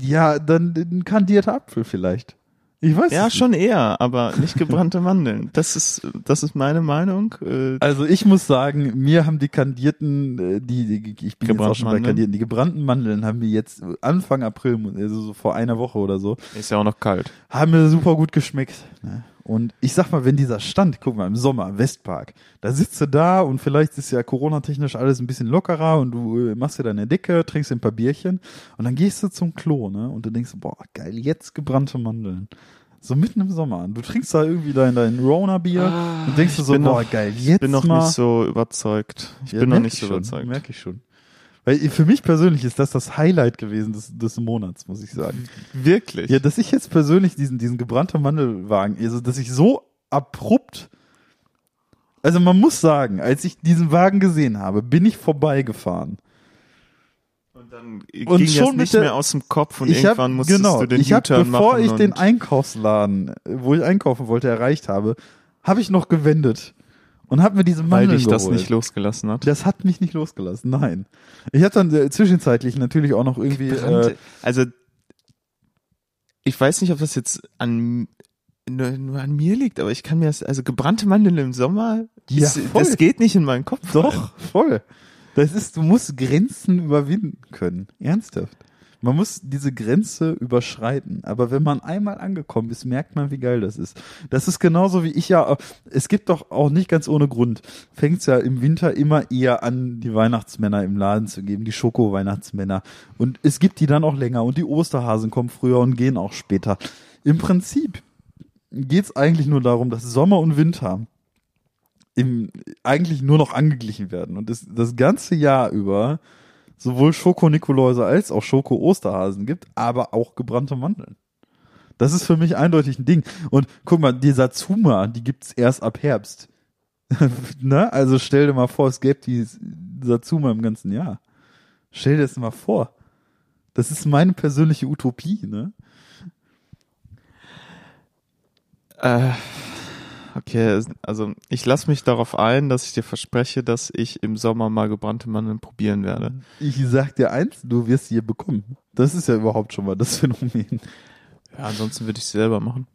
[SPEAKER 2] Ja, dann ein kandierter Apfel vielleicht. Ich weiß
[SPEAKER 1] Ja, schon eher, aber nicht [LAUGHS] gebrannte Mandeln. Das ist, das ist meine Meinung.
[SPEAKER 2] Äh, also ich muss sagen, mir haben die kandierten, äh, die, die ich bin jetzt auch schon bei kandierten, die gebrannten Mandeln haben mir jetzt Anfang April, also so vor einer Woche oder so.
[SPEAKER 1] Ist ja auch noch kalt.
[SPEAKER 2] Haben mir super gut geschmeckt. Ne? Und ich sag mal, wenn dieser Stand, guck mal, im Sommer, im Westpark, da sitzt du da und vielleicht ist ja Corona-technisch alles ein bisschen lockerer und du äh, machst dir deine Decke, trinkst ein paar Bierchen und dann gehst du zum Klo, ne? Und du denkst, boah, geil, jetzt gebrannte Mandeln. So mitten im Sommer. Du trinkst da irgendwie dein, dein Rona-Bier ah, und denkst du so, boah, noch, geil, jetzt
[SPEAKER 1] Ich bin noch
[SPEAKER 2] mal.
[SPEAKER 1] nicht so überzeugt. Ich ja, bin noch nicht so überzeugt.
[SPEAKER 2] Merke ich schon. Weil für mich persönlich ist das das Highlight gewesen des, des Monats, muss ich sagen.
[SPEAKER 1] Wirklich?
[SPEAKER 2] Ja, dass ich jetzt persönlich diesen, diesen gebrannten Mandelwagen, also dass ich so abrupt Also man muss sagen, als ich diesen Wagen gesehen habe, bin ich vorbeigefahren.
[SPEAKER 1] Und dann und ging schon nicht der, mehr aus dem Kopf und irgendwann
[SPEAKER 2] hab,
[SPEAKER 1] musstest
[SPEAKER 2] genau,
[SPEAKER 1] du den
[SPEAKER 2] ich hab. Bevor ich den Einkaufsladen, wo ich einkaufen wollte, erreicht habe, habe ich noch gewendet und habe mir diese Mandeln
[SPEAKER 1] Weil dich
[SPEAKER 2] geholt.
[SPEAKER 1] das nicht losgelassen hat.
[SPEAKER 2] Das hat mich nicht losgelassen, nein. Ich hatte dann äh, zwischenzeitlich natürlich auch noch irgendwie. Gebrannte,
[SPEAKER 1] äh, also ich weiß nicht, ob das jetzt an nur, nur an mir liegt, aber ich kann mir das, also gebrannte Mandeln im Sommer,
[SPEAKER 2] ja,
[SPEAKER 1] das, das geht nicht in meinen Kopf.
[SPEAKER 2] Doch, voll. Das ist, du musst Grenzen überwinden können. Ernsthaft. Man muss diese Grenze überschreiten. Aber wenn man einmal angekommen ist, merkt man, wie geil das ist. Das ist genauso wie ich ja, es gibt doch auch nicht ganz ohne Grund, fängt es ja im Winter immer eher an, die Weihnachtsmänner im Laden zu geben, die Schoko-Weihnachtsmänner. Und es gibt die dann auch länger und die Osterhasen kommen früher und gehen auch später. Im Prinzip geht es eigentlich nur darum, dass Sommer und Winter im, eigentlich nur noch angeglichen werden. Und das, das ganze Jahr über sowohl Schoko-Nikoläuse als auch Schoko-Osterhasen gibt, aber auch gebrannte Mandeln. Das ist für mich eindeutig ein Ding. Und guck mal, die Satsuma, die gibt's erst ab Herbst. [LAUGHS] ne? Also stell dir mal vor, es gäbe die Satsuma im ganzen Jahr. Stell dir das mal vor. Das ist meine persönliche Utopie, ne?
[SPEAKER 1] Äh, Okay, also ich lasse mich darauf ein, dass ich dir verspreche, dass ich im Sommer mal gebrannte Mandeln probieren werde.
[SPEAKER 2] Ich sag dir eins, du wirst sie bekommen. Das ist ja überhaupt schon mal das Phänomen.
[SPEAKER 1] Ja, ansonsten würde ich sie selber machen.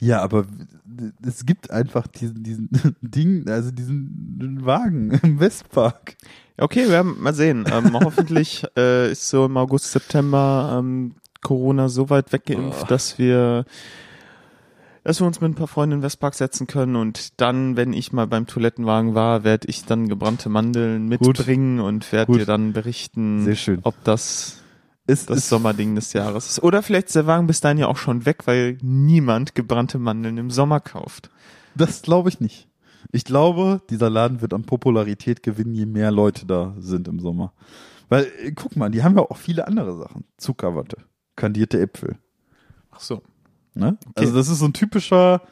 [SPEAKER 2] Ja, aber es gibt einfach diesen, diesen [LAUGHS] Ding, also diesen Wagen im Westpark.
[SPEAKER 1] Okay, wir werden mal sehen. Ähm, [LAUGHS] hoffentlich äh, ist so im August, September ähm, Corona so weit weggeimpft, oh. dass wir dass wir uns mit ein paar Freunden in Westpark setzen können und dann, wenn ich mal beim Toilettenwagen war, werde ich dann gebrannte Mandeln mitbringen Gut. und werde dir dann berichten, ob das ist, das ist Sommerding des Jahres ist. Oder vielleicht ist der Wagen bis dahin ja auch schon weg, weil niemand gebrannte Mandeln im Sommer kauft.
[SPEAKER 2] Das glaube ich nicht. Ich glaube, dieser Laden wird an Popularität gewinnen, je mehr Leute da sind im Sommer. Weil, äh, guck mal, die haben ja auch viele andere Sachen. Zuckerwatte, kandierte Äpfel.
[SPEAKER 1] Ach so.
[SPEAKER 2] Ne? Okay. Also das ist so ein typischer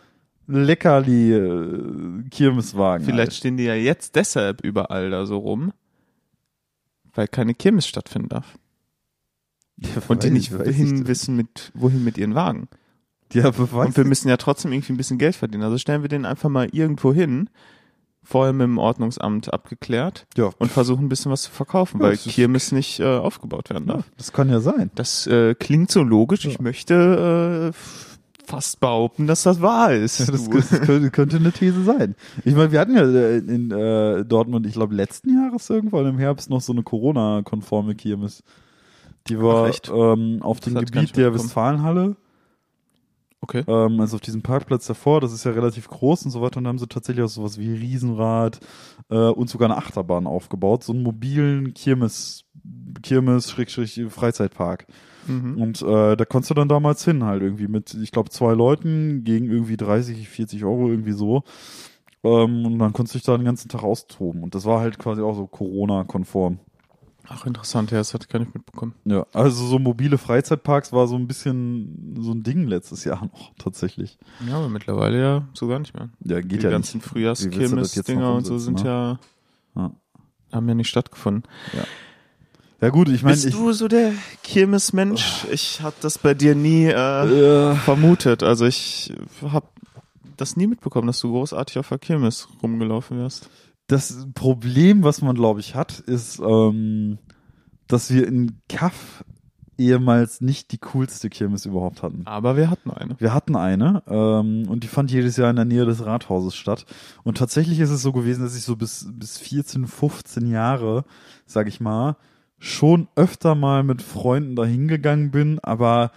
[SPEAKER 2] Leckerli-Kirmeswagen.
[SPEAKER 1] Vielleicht halt. stehen die ja jetzt deshalb überall da so rum, weil keine Kirmes stattfinden darf. Ja, und die nicht wohin wissen mit, wohin mit ihren Wagen. Ja, und wir müssen ja trotzdem irgendwie ein bisschen Geld verdienen. Also stellen wir den einfach mal irgendwo hin, vorher mit dem Ordnungsamt abgeklärt
[SPEAKER 2] ja.
[SPEAKER 1] und versuchen ein bisschen was zu verkaufen, ja, weil Kirmes nicht äh, aufgebaut werden darf.
[SPEAKER 2] das kann ja sein.
[SPEAKER 1] Das äh, klingt so logisch. Ich möchte äh, fast behaupten, dass das wahr ist. Ja,
[SPEAKER 2] das, das könnte, könnte, eine These sein. Ich meine, wir hatten ja äh, in äh, Dortmund, ich glaube, letzten Jahres irgendwann im Herbst noch so eine Corona-konforme Kirmes. Die war Ach, ähm, auf dem Gebiet der Westfalenhalle.
[SPEAKER 1] Okay.
[SPEAKER 2] Ähm, also auf diesem Parkplatz davor, das ist ja relativ groß und so weiter. Und da haben sie tatsächlich auch sowas wie Riesenrad äh, und sogar eine Achterbahn aufgebaut. So einen mobilen Kirmes, Kirmes, Schrägstrich, Freizeitpark. Mhm. Und äh, da konntest du dann damals hin, halt irgendwie mit, ich glaube, zwei Leuten gegen irgendwie 30, 40 Euro, irgendwie so. Ähm, und dann konntest du dich da den ganzen Tag austoben. Und das war halt quasi auch so Corona-konform.
[SPEAKER 1] Ach, interessant, ja, das hatte ich gar nicht mitbekommen.
[SPEAKER 2] Ja, also so mobile Freizeitparks war so ein bisschen so ein Ding letztes Jahr [LAUGHS] noch, tatsächlich.
[SPEAKER 1] Ja, aber mittlerweile ja so gar nicht mehr.
[SPEAKER 2] Ja, geht
[SPEAKER 1] Die
[SPEAKER 2] ja
[SPEAKER 1] ganzen Frühjahrskirmes-Dinger und so sind ne? ja, ja, haben ja nicht stattgefunden.
[SPEAKER 2] Ja. Ja gut, ich meine,
[SPEAKER 1] bist du so der Kirmesmensch? Ich habe das bei dir nie äh, ja. vermutet. Also ich habe das nie mitbekommen, dass du großartig auf der Kirmes rumgelaufen wärst.
[SPEAKER 2] Das Problem, was man glaube ich hat, ist, ähm, dass wir in Kaff ehemals nicht die coolste Kirmes überhaupt hatten.
[SPEAKER 1] Aber wir hatten eine.
[SPEAKER 2] Wir hatten eine ähm, und die fand jedes Jahr in der Nähe des Rathauses statt. Und tatsächlich ist es so gewesen, dass ich so bis bis 14, 15 Jahre, sag ich mal, schon öfter mal mit Freunden dahin gegangen bin, aber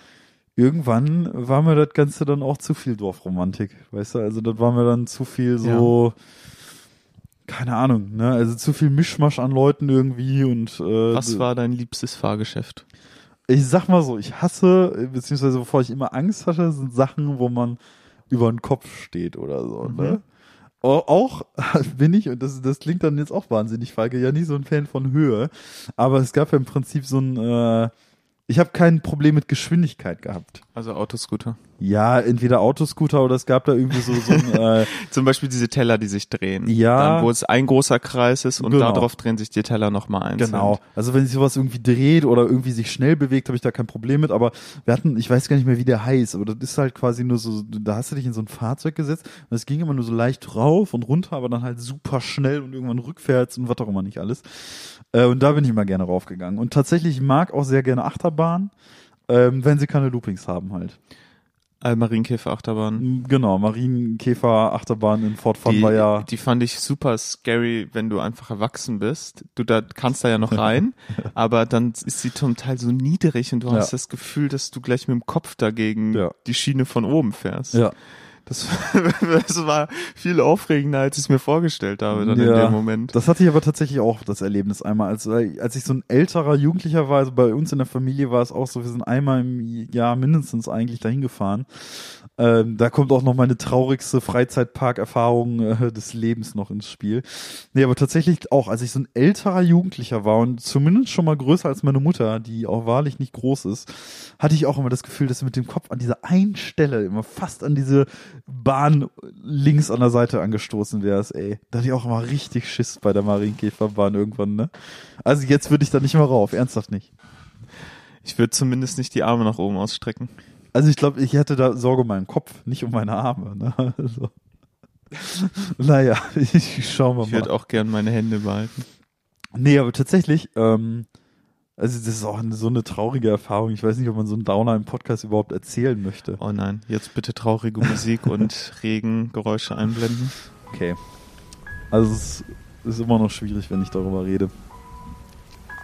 [SPEAKER 2] irgendwann war mir das Ganze dann auch zu viel Dorfromantik, weißt du? Also das war mir dann zu viel so, ja. keine Ahnung, ne? Also zu viel Mischmasch an Leuten irgendwie und
[SPEAKER 1] äh, Was war dein liebstes Fahrgeschäft?
[SPEAKER 2] Ich sag mal so, ich hasse, beziehungsweise bevor ich immer Angst hatte, sind Sachen, wo man über den Kopf steht oder so, ne? mhm. ne? Auch [LAUGHS] bin ich, und das, das klingt dann jetzt auch wahnsinnig feige, ja nie so ein Fan von Höhe, aber es gab ja im Prinzip so ein, äh, ich habe kein Problem mit Geschwindigkeit gehabt.
[SPEAKER 1] Also Autoscooter.
[SPEAKER 2] Ja, entweder Autoscooter oder es gab da irgendwie so, so ein, [LAUGHS] äh,
[SPEAKER 1] Zum Beispiel diese Teller, die sich drehen.
[SPEAKER 2] Ja.
[SPEAKER 1] Dann, wo es ein großer Kreis ist und
[SPEAKER 2] Genau.
[SPEAKER 1] darauf drehen sich die Teller nochmal einzeln.
[SPEAKER 2] Genau. Also wenn sich sowas irgendwie dreht oder irgendwie sich schnell bewegt, habe ich da kein Problem mit. Aber wir hatten, ich weiß gar nicht mehr, wie der heißt, aber das ist halt quasi nur so, da hast du dich in so ein Fahrzeug gesetzt und es ging immer nur so leicht rauf und runter, aber dann halt super schnell und irgendwann rückwärts und was auch immer nicht alles. Äh, und da bin ich immer gerne raufgegangen. Und tatsächlich ich mag auch sehr gerne Achterbahn, ähm, wenn sie keine Loopings haben halt.
[SPEAKER 1] Äh, Marienkäfer-Achterbahn.
[SPEAKER 2] Genau, Marienkäfer, Achterbahn in Fort Fun
[SPEAKER 1] Die,
[SPEAKER 2] war ja.
[SPEAKER 1] die fand ich super scary, wenn du einfach erwachsen bist. Du da kannst da ja noch rein, [LAUGHS] aber dann ist sie zum Teil so niedrig und du
[SPEAKER 2] Ja.
[SPEAKER 1] hast das Gefühl, dass du gleich mit dem Kopf dagegen
[SPEAKER 2] Ja.
[SPEAKER 1] die Schiene von oben fährst.
[SPEAKER 2] Ja,
[SPEAKER 1] Das, [LAUGHS] das war viel aufregender, als ich es mir vorgestellt habe dann in
[SPEAKER 2] Ja.
[SPEAKER 1] dem Moment.
[SPEAKER 2] Das hatte ich aber tatsächlich auch das Erlebnis einmal, als, als ich so ein älterer Jugendlicher war, also bei uns in der Familie war es auch so, wir sind einmal im Jahr mindestens eigentlich dahin gefahren. Ähm, da kommt auch noch meine traurigste Freizeitparkerfahrung äh, des Lebens noch ins Spiel. Nee, aber tatsächlich auch, als ich so ein älterer Jugendlicher war und zumindest schon mal größer als meine Mutter, die auch wahrlich nicht groß ist, hatte ich auch immer das Gefühl, dass du mit dem Kopf an dieser einen Stelle immer fast an diese Bahn links an der Seite angestoßen wärst, ey. Da hatte ich auch immer richtig Schiss bei der Marienkäferbahn irgendwann, ne? Also jetzt würde ich da nicht mehr rauf, ernsthaft nicht.
[SPEAKER 1] Ich würde zumindest nicht die Arme nach oben ausstrecken.
[SPEAKER 2] Also ich glaube, ich hätte da Sorge um meinen Kopf, nicht um meine Arme, ne? Also. Naja, [LAUGHS] ich schauen wir
[SPEAKER 1] Ich
[SPEAKER 2] mal.
[SPEAKER 1] würde auch gern meine Hände behalten.
[SPEAKER 2] Nee, aber tatsächlich, ähm, also das ist auch so eine traurige Erfahrung. Ich weiß nicht, ob man so einen Downer im Podcast überhaupt erzählen möchte.
[SPEAKER 1] Oh nein, jetzt bitte traurige Musik und [LAUGHS] Regengeräusche einblenden.
[SPEAKER 2] Okay. Also es ist immer noch schwierig, wenn ich darüber rede.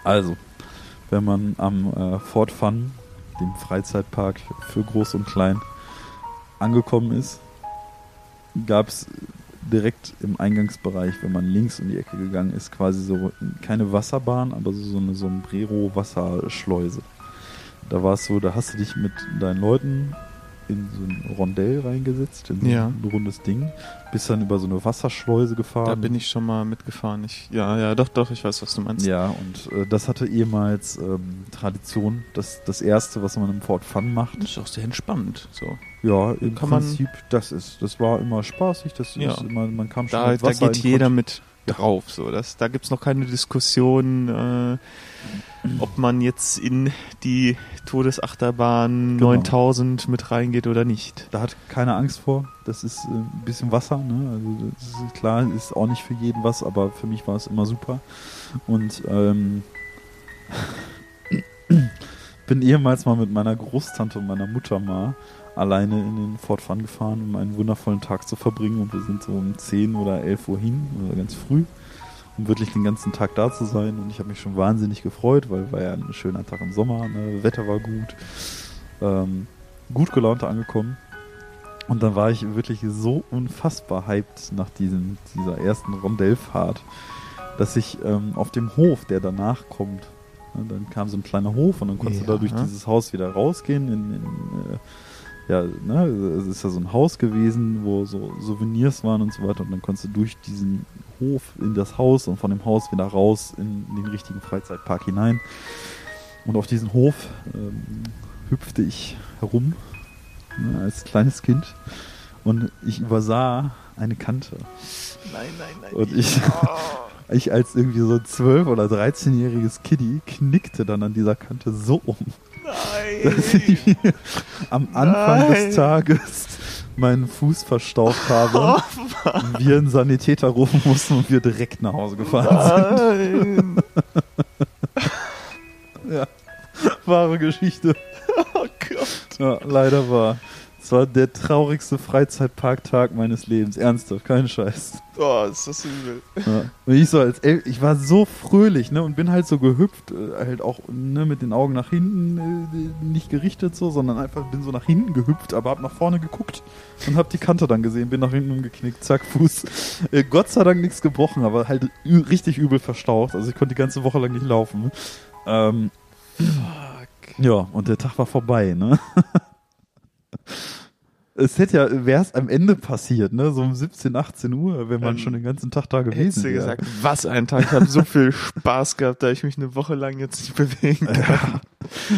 [SPEAKER 2] Also, wenn man am äh, Fort Fun, dem Freizeitpark für Groß und Klein, angekommen ist, gab es direkt im Eingangsbereich, wenn man links um die Ecke gegangen ist, quasi so keine Wasserbahn, aber so, so eine Sombrero-Wasserschleuse. Da war es so, da hast du dich mit deinen Leuten in so ein Rondell reingesetzt, in so
[SPEAKER 1] Ja.
[SPEAKER 2] ein rundes Ding, bist dann über so eine Wasserschleuse gefahren.
[SPEAKER 1] Da bin ich schon mal mitgefahren. Ich, ja, ja, doch, doch, ich weiß, was du meinst.
[SPEAKER 2] Ja, und äh, das hatte ehemals ähm, Tradition. Das, das erste, was man im Fort Fun macht.
[SPEAKER 1] Das ist auch sehr entspannt. So.
[SPEAKER 2] Ja, im
[SPEAKER 1] Kann
[SPEAKER 2] Prinzip, das ist, das war immer spaßig, das
[SPEAKER 1] Ja.
[SPEAKER 2] ist immer, man kam schon
[SPEAKER 1] Da,
[SPEAKER 2] mit
[SPEAKER 1] da
[SPEAKER 2] Wasser
[SPEAKER 1] geht
[SPEAKER 2] in
[SPEAKER 1] jeder mit drauf. So. Das, da gibt's noch keine Diskussion, äh, ob man jetzt in die Todesachterbahn
[SPEAKER 2] Genau.
[SPEAKER 1] 9000 mit reingeht oder nicht.
[SPEAKER 2] Da hat keine Angst vor. Das ist äh, ein bisschen Wasser, ne? Also das ist klar, ist auch nicht für jeden was, aber für mich war es immer super. Und ähm, [LAUGHS] bin ehemals mal mit meiner Großtante und meiner Mutter mal alleine in den Fort Fun gefahren, um einen wundervollen Tag zu verbringen. Und wir sind so um 10 oder 11 Uhr hin, oder ganz früh, um wirklich den ganzen Tag da zu sein. Und ich habe mich schon wahnsinnig gefreut, weil war ja ein schöner Tag im Sommer, ne? Wetter war gut. Ähm, gut gelaunt angekommen. Und dann war ich wirklich so unfassbar hyped nach diesem, dieser ersten Rondellfahrt, dass ich ähm, auf dem Hof, der danach kommt, ne, dann kam so ein kleiner Hof und dann konntest du da
[SPEAKER 1] Ja.
[SPEAKER 2] durch dieses Haus wieder rausgehen. In, in, äh, ja, ne, es ist ja so ein Haus gewesen, wo so Souvenirs waren und so weiter. Und dann konntest du durch diesen Hof in das Haus und von dem Haus wieder raus in, den richtigen Freizeitpark hinein. Und auf diesen Hof ähm, hüpfte ich herum ne, als kleines Kind und ich übersah eine Kante.
[SPEAKER 1] Nein, nein, nein.
[SPEAKER 2] Und ich, [LAUGHS] ich als irgendwie so 12- oder 13-jähriges Kiddie knickte dann an dieser Kante so um, dass ich am Anfang
[SPEAKER 1] Nein.
[SPEAKER 2] des Tages meinen Fuß verstaucht habe, wir einen Sanitäter rufen mussten und wir direkt nach Hause gefahren
[SPEAKER 1] Nein.
[SPEAKER 2] sind. [LAUGHS] Ja. Wahre Geschichte.
[SPEAKER 1] Oh Gott.
[SPEAKER 2] Ja, leider war. Es war der traurigste Freizeitparktag meines Lebens. Ernsthaft, kein Scheiß.
[SPEAKER 1] Oh, ist das übel.
[SPEAKER 2] Ja. Und ich so als El ich war so fröhlich, ne, und bin halt so gehüpft, äh, halt auch ne, mit den Augen nach hinten äh, nicht gerichtet so, sondern einfach bin so nach hinten gehüpft, aber hab nach vorne geguckt und hab die Kante dann gesehen, bin nach hinten umgeknickt, zack, Fuß. Äh, Gott sei Dank nichts gebrochen, aber halt richtig übel verstaucht. Also ich konnte die ganze Woche lang nicht laufen. Ähm,
[SPEAKER 1] Fuck.
[SPEAKER 2] ja, und der Tag war vorbei, ne? [LAUGHS] Es hätte ja, wäre es am Ende passiert, ne? So um 17, 18 Uhr, wenn man
[SPEAKER 1] Dann
[SPEAKER 2] schon den ganzen Tag da gewesen wäre.
[SPEAKER 1] gesagt, was ein Tag. Ich habe so viel [LAUGHS] Spaß gehabt, da ich mich eine Woche lang jetzt nicht bewegen kann.
[SPEAKER 2] ja,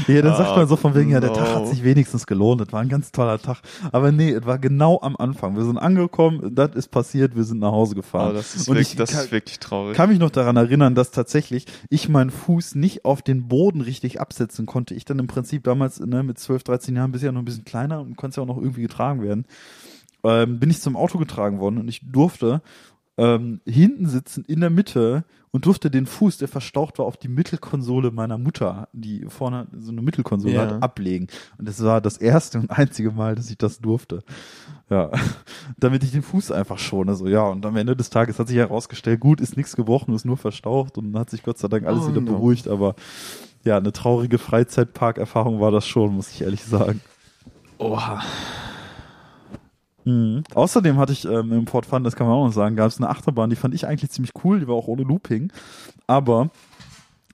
[SPEAKER 2] dann sagt man so von wegen, ja, der Tag hat sich wenigstens gelohnt. Das war ein ganz toller Tag. Aber nee, es war genau am Anfang. Wir sind angekommen, das ist passiert, wir sind nach Hause gefahren.
[SPEAKER 1] Oh, das ist, wirklich, das kann, ist wirklich traurig.
[SPEAKER 2] kann mich noch daran erinnern, dass tatsächlich ich meinen Fuß nicht auf den Boden richtig absetzen konnte. Ich dann im Prinzip damals ne, mit 12, 13 Jahren, bist ja noch ein bisschen kleiner und konnte ja auch noch irgendwie getragen werden. Ähm, bin ich zum Auto getragen worden und ich durfte ähm, hinten sitzen in der Mitte und durfte den Fuß, der verstaucht war, auf die Mittelkonsole meiner Mutter, die vorne so eine Mittelkonsole ja. hat, ablegen. Und das war das erste und einzige Mal, dass ich das durfte. Ja, [LAUGHS] damit ich den Fuß einfach schone. So, ja, und am Ende des Tages hat sich herausgestellt, gut, ist nichts gebrochen, ist nur verstaucht und hat sich Gott sei Dank alles oh, wieder no. beruhigt. Aber ja, eine traurige Freizeitparkerfahrung war das schon, muss ich ehrlich sagen.
[SPEAKER 1] Oha.
[SPEAKER 2] Mhm. Außerdem hatte ich ähm, im Port Fun, das kann man auch noch sagen, gab es eine Achterbahn, die fand ich eigentlich ziemlich cool, die war auch ohne Looping. Aber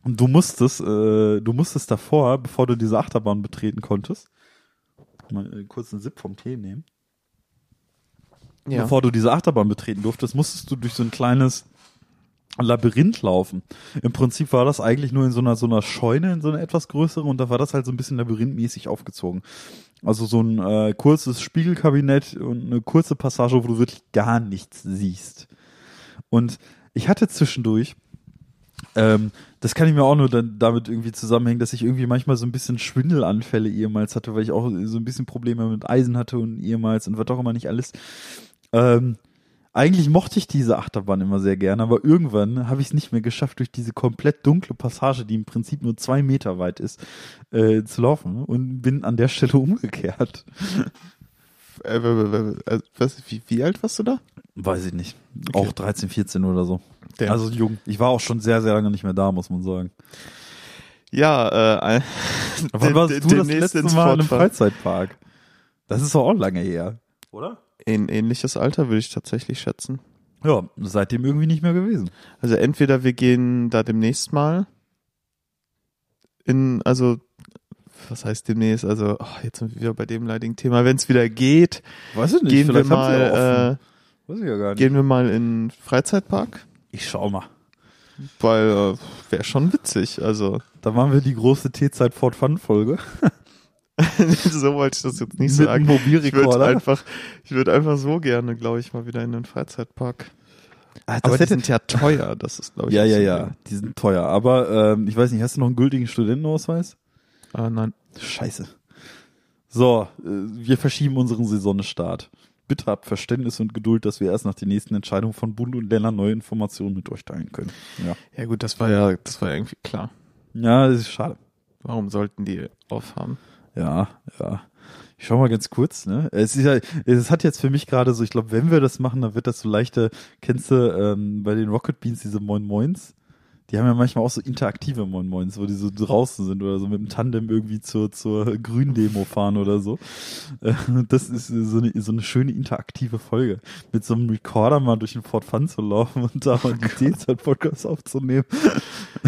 [SPEAKER 2] du musstest, äh, du musstest davor, bevor du diese Achterbahn betreten konntest, mal äh, kurz einen Sip vom Tee nehmen. Ja. Bevor du diese Achterbahn betreten durftest, musstest du durch so ein kleines Labyrinth laufen. Im Prinzip war das eigentlich nur in so einer so einer Scheune, in so einer etwas größere und da war das halt so ein bisschen labyrinthmäßig aufgezogen. Also so ein äh, kurzes Spiegelkabinett und eine kurze Passage, wo du wirklich gar nichts siehst. Und ich hatte zwischendurch, ähm, das kann ich mir auch nur dann damit irgendwie zusammenhängen, dass ich irgendwie manchmal so ein bisschen Schwindelanfälle ehemals hatte, weil ich auch so ein bisschen Probleme mit Eisen hatte und ehemals und was auch immer nicht alles. Ähm, eigentlich mochte ich diese Achterbahn immer sehr gerne, aber irgendwann habe ich es nicht mehr geschafft, durch diese komplett dunkle Passage, die im Prinzip nur zwei Meter weit ist, äh, zu laufen und bin an der Stelle [LAUGHS] umgekehrt.
[SPEAKER 1] Äh, was, wie, wie alt warst du da?
[SPEAKER 2] Weiß ich nicht. Okay. Auch 13, 14 oder so. Damn. Also jung. Ich war auch schon sehr, sehr lange nicht mehr da, muss man sagen.
[SPEAKER 1] Ja, äh,
[SPEAKER 2] Wann warst du das letzte Mal in einem Freizeitpark? Das ist doch auch lange her, oder?
[SPEAKER 1] Ein ähnliches Alter würde ich tatsächlich schätzen.
[SPEAKER 2] Ja, seitdem irgendwie nicht mehr gewesen.
[SPEAKER 1] Also entweder wir gehen da demnächst mal in, also was heißt demnächst? Also oh, jetzt sind wir wieder bei dem leidigen Thema. Wenn es wieder geht,
[SPEAKER 2] Weiß ich nicht,
[SPEAKER 1] gehen wir mal,
[SPEAKER 2] äh, Weiß ich ja gar nicht.
[SPEAKER 1] gehen wir mal in Freizeitpark.
[SPEAKER 2] Ich schau mal.
[SPEAKER 1] Weil äh, wäre schon witzig. Also
[SPEAKER 2] da waren wir die große T-Zeit Fort Fun Folge. [LAUGHS] [LAUGHS]
[SPEAKER 1] so wollte ich das jetzt nicht Mit sagen. Ich würde einfach, ich würde einfach so gerne, glaube ich, mal wieder in den Freizeitpark.
[SPEAKER 2] Ah, aber die sind ja teuer, das ist, glaube ich. Ja, ja, ja, die sind teuer. Aber ähm, ich weiß nicht, hast du noch einen gültigen Studentenausweis?
[SPEAKER 1] Ah, nein.
[SPEAKER 2] Scheiße. So, äh, wir verschieben unseren Saisonstart. Bitte habt Verständnis und Geduld, dass wir erst nach der nächsten Entscheidung von Bund und Ländern neue Informationen mit euch teilen können. Ja.
[SPEAKER 1] Ja gut, das war ja, das war ja irgendwie klar.
[SPEAKER 2] Ja, das ist schade.
[SPEAKER 1] Warum sollten die aufhaben?
[SPEAKER 2] Ja, ja. Ich schau mal ganz kurz, ne? Es ist ja, es hat jetzt für mich gerade so, ich glaube, wenn wir das machen, dann wird das so leichte, kennst du ähm, bei den Rocket Beans diese Moin Moins? Die haben ja manchmal auch so interaktive Moin Moins, wo die so draußen sind oder so mit dem Tandem irgendwie zur, zur Gründemo fahren oder so. Äh, das ist so eine, so eine schöne interaktive Folge. Mit so einem Recorder mal durch den Fort Fun zu laufen und da mal die [LAUGHS] D-Zeit-Podcast aufzunehmen.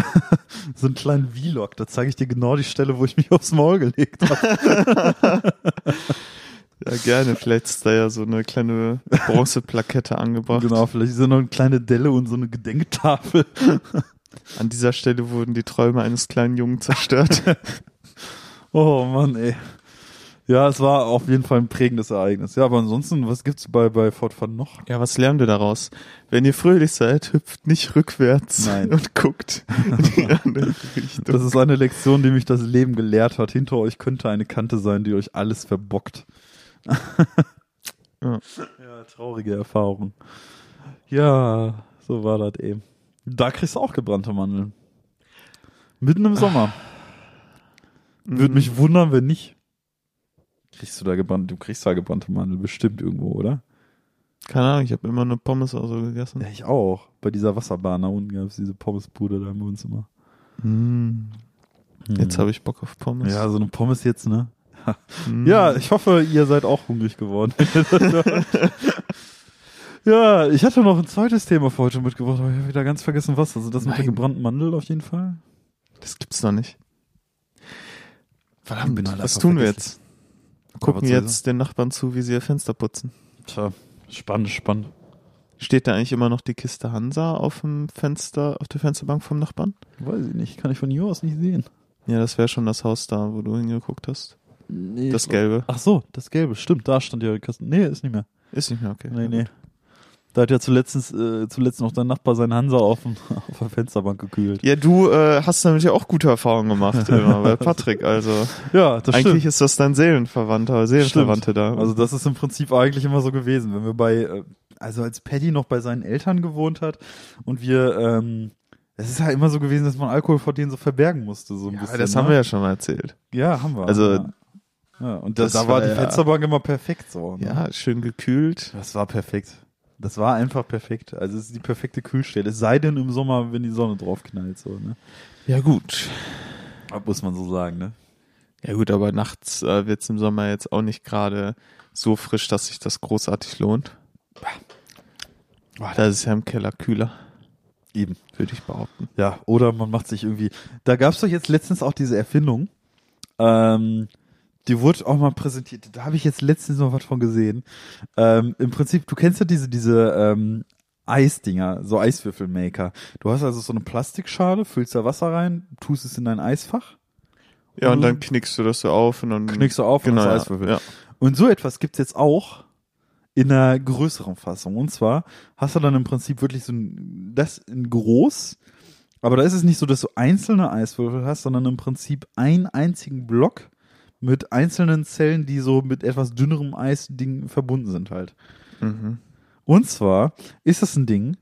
[SPEAKER 2] [LAUGHS] so einen kleinen Vlog, da zeige ich dir genau die Stelle, wo ich mich aufs Maul gelegt habe. [LAUGHS]
[SPEAKER 1] Ja, gerne. Vielleicht ist da ja so eine kleine Bronzeplakette angebracht.
[SPEAKER 2] Genau, vielleicht ist da noch eine kleine Delle und so eine Gedenktafel.
[SPEAKER 1] An dieser Stelle wurden die Träume eines kleinen Jungen zerstört. [LAUGHS]
[SPEAKER 2] oh Mann, ey. Ja, es war auf jeden Fall ein prägendes Ereignis. Ja, aber ansonsten, was gibt's bei, bei Fort Fun noch?
[SPEAKER 1] Ja, was lernen wir daraus? Wenn ihr fröhlich seid, hüpft nicht rückwärts
[SPEAKER 2] Nein.
[SPEAKER 1] und guckt in die [LAUGHS] andere
[SPEAKER 2] Richtung. Das ist eine Lektion, die mich das Leben gelehrt hat. Hinter euch könnte eine Kante sein, die euch alles verbockt. [LAUGHS] ja. ja, traurige Erfahrung. Ja, so war das eben. Da kriegst du auch gebrannte Mandeln. Mitten im Sommer. Würde mich wundern, wenn nicht. Kriegst du da gebrannte, du kriegst da gebrannte Mandeln bestimmt irgendwo, oder?
[SPEAKER 1] Keine Ahnung, ich habe immer eine Pommes auch so gegessen.
[SPEAKER 2] Ja, ich auch. Bei dieser Wasserbahn da unten gab es diese Pommesbude da im Wohnzimmer.
[SPEAKER 1] Mm. Jetzt hm. habe ich Bock auf Pommes.
[SPEAKER 2] Ja, so eine Pommes jetzt, ne? mm. Ja, ich hoffe, ihr seid auch hungrig geworden. [LAUGHS] Ja, ich hatte noch ein zweites Thema für heute mitgebracht, aber ich habe wieder ganz vergessen, was. Also das Nein. mit der gebrannten Mandel auf jeden Fall.
[SPEAKER 1] Das gibt's noch nicht. Verdammt, was tun wir jetzt? Gucken jetzt den Nachbarn zu, wie sie ihr Fenster putzen.
[SPEAKER 2] Tja, spannend, spannend.
[SPEAKER 1] Steht da eigentlich immer noch die Kiste Hansa auf dem Fenster, auf der Fensterbank vom Nachbarn?
[SPEAKER 2] Weiß ich nicht, kann ich von hier aus nicht sehen.
[SPEAKER 1] Ja, das wäre schon das Haus da, wo du hingeguckt hast.
[SPEAKER 2] Nee,
[SPEAKER 1] Das Gelbe.
[SPEAKER 2] Ach so, das Gelbe, stimmt, da stand ja Kasten. Nee, ist nicht mehr.
[SPEAKER 1] Ist nicht mehr okay.
[SPEAKER 2] Nee, nee. Da hat ja zuletzt, äh, zuletzt noch dein Nachbar seinen Hansa auf, dem- [LAUGHS] auf der Fensterbank gekühlt.
[SPEAKER 1] Ja, du äh, hast damit ja auch gute Erfahrungen gemacht, [LAUGHS] immer bei Patrick. Also
[SPEAKER 2] Ja, das
[SPEAKER 1] eigentlich
[SPEAKER 2] stimmt.
[SPEAKER 1] ist das dein Seelenverwandter, Seelenverwandte da.
[SPEAKER 2] Also das ist im Prinzip eigentlich immer so gewesen, wenn wir bei, äh, also als Paddy noch bei seinen Eltern gewohnt hat und wir, ähm, es ist halt immer so gewesen, dass man Alkohol vor denen so verbergen musste, so ein
[SPEAKER 1] ja,
[SPEAKER 2] bisschen.
[SPEAKER 1] das
[SPEAKER 2] ne?
[SPEAKER 1] haben wir ja schon mal erzählt.
[SPEAKER 2] Ja, haben wir.
[SPEAKER 1] Also,
[SPEAKER 2] ja. ja und da,
[SPEAKER 1] das
[SPEAKER 2] da war
[SPEAKER 1] war
[SPEAKER 2] die Fensterbank immer perfekt so. Ne?
[SPEAKER 1] Ja, schön gekühlt.
[SPEAKER 2] Das war perfekt. Das war einfach perfekt. Also es ist die perfekte Kühlstelle. Es sei denn im Sommer, wenn die Sonne drauf knallt, so, ne?
[SPEAKER 1] Ja gut.
[SPEAKER 2] Das muss man so sagen, ne?
[SPEAKER 1] Ja gut, aber nachts äh, wird's im Sommer jetzt auch nicht gerade so frisch, dass sich das großartig lohnt. Da ist es ja im Keller kühler,
[SPEAKER 2] Eben.
[SPEAKER 1] würde ich behaupten.
[SPEAKER 2] Ja, oder man macht sich irgendwie. Da gab's doch jetzt letztens auch diese Erfindung. Ähm, die wurde auch mal präsentiert. Da habe ich jetzt letztens noch was von gesehen. Ähm, Im Prinzip, du kennst ja diese, diese ähm, Eisdinger, so Eiswürfelmaker. Du hast also so eine Plastikschale, füllst da Wasser rein, tust es in dein Eisfach,
[SPEAKER 1] Ja, und
[SPEAKER 2] Mhm.
[SPEAKER 1] dann knickst du das so auf und dann
[SPEAKER 2] knickst du auf
[SPEAKER 1] genau,
[SPEAKER 2] und hast Eiswürfel.
[SPEAKER 1] ja.
[SPEAKER 2] Und so etwas gibt's jetzt auch in einer größeren Fassung. Und zwar hast du dann im Prinzip wirklich so ein, das in groß, aber da ist es nicht so, dass du einzelne Eiswürfel hast, sondern im Prinzip einen einzigen Block mit einzelnen Zellen, die so mit etwas dünnerem Eisding verbunden sind halt.
[SPEAKER 1] Mhm.
[SPEAKER 2] Und zwar ist das ein Ding,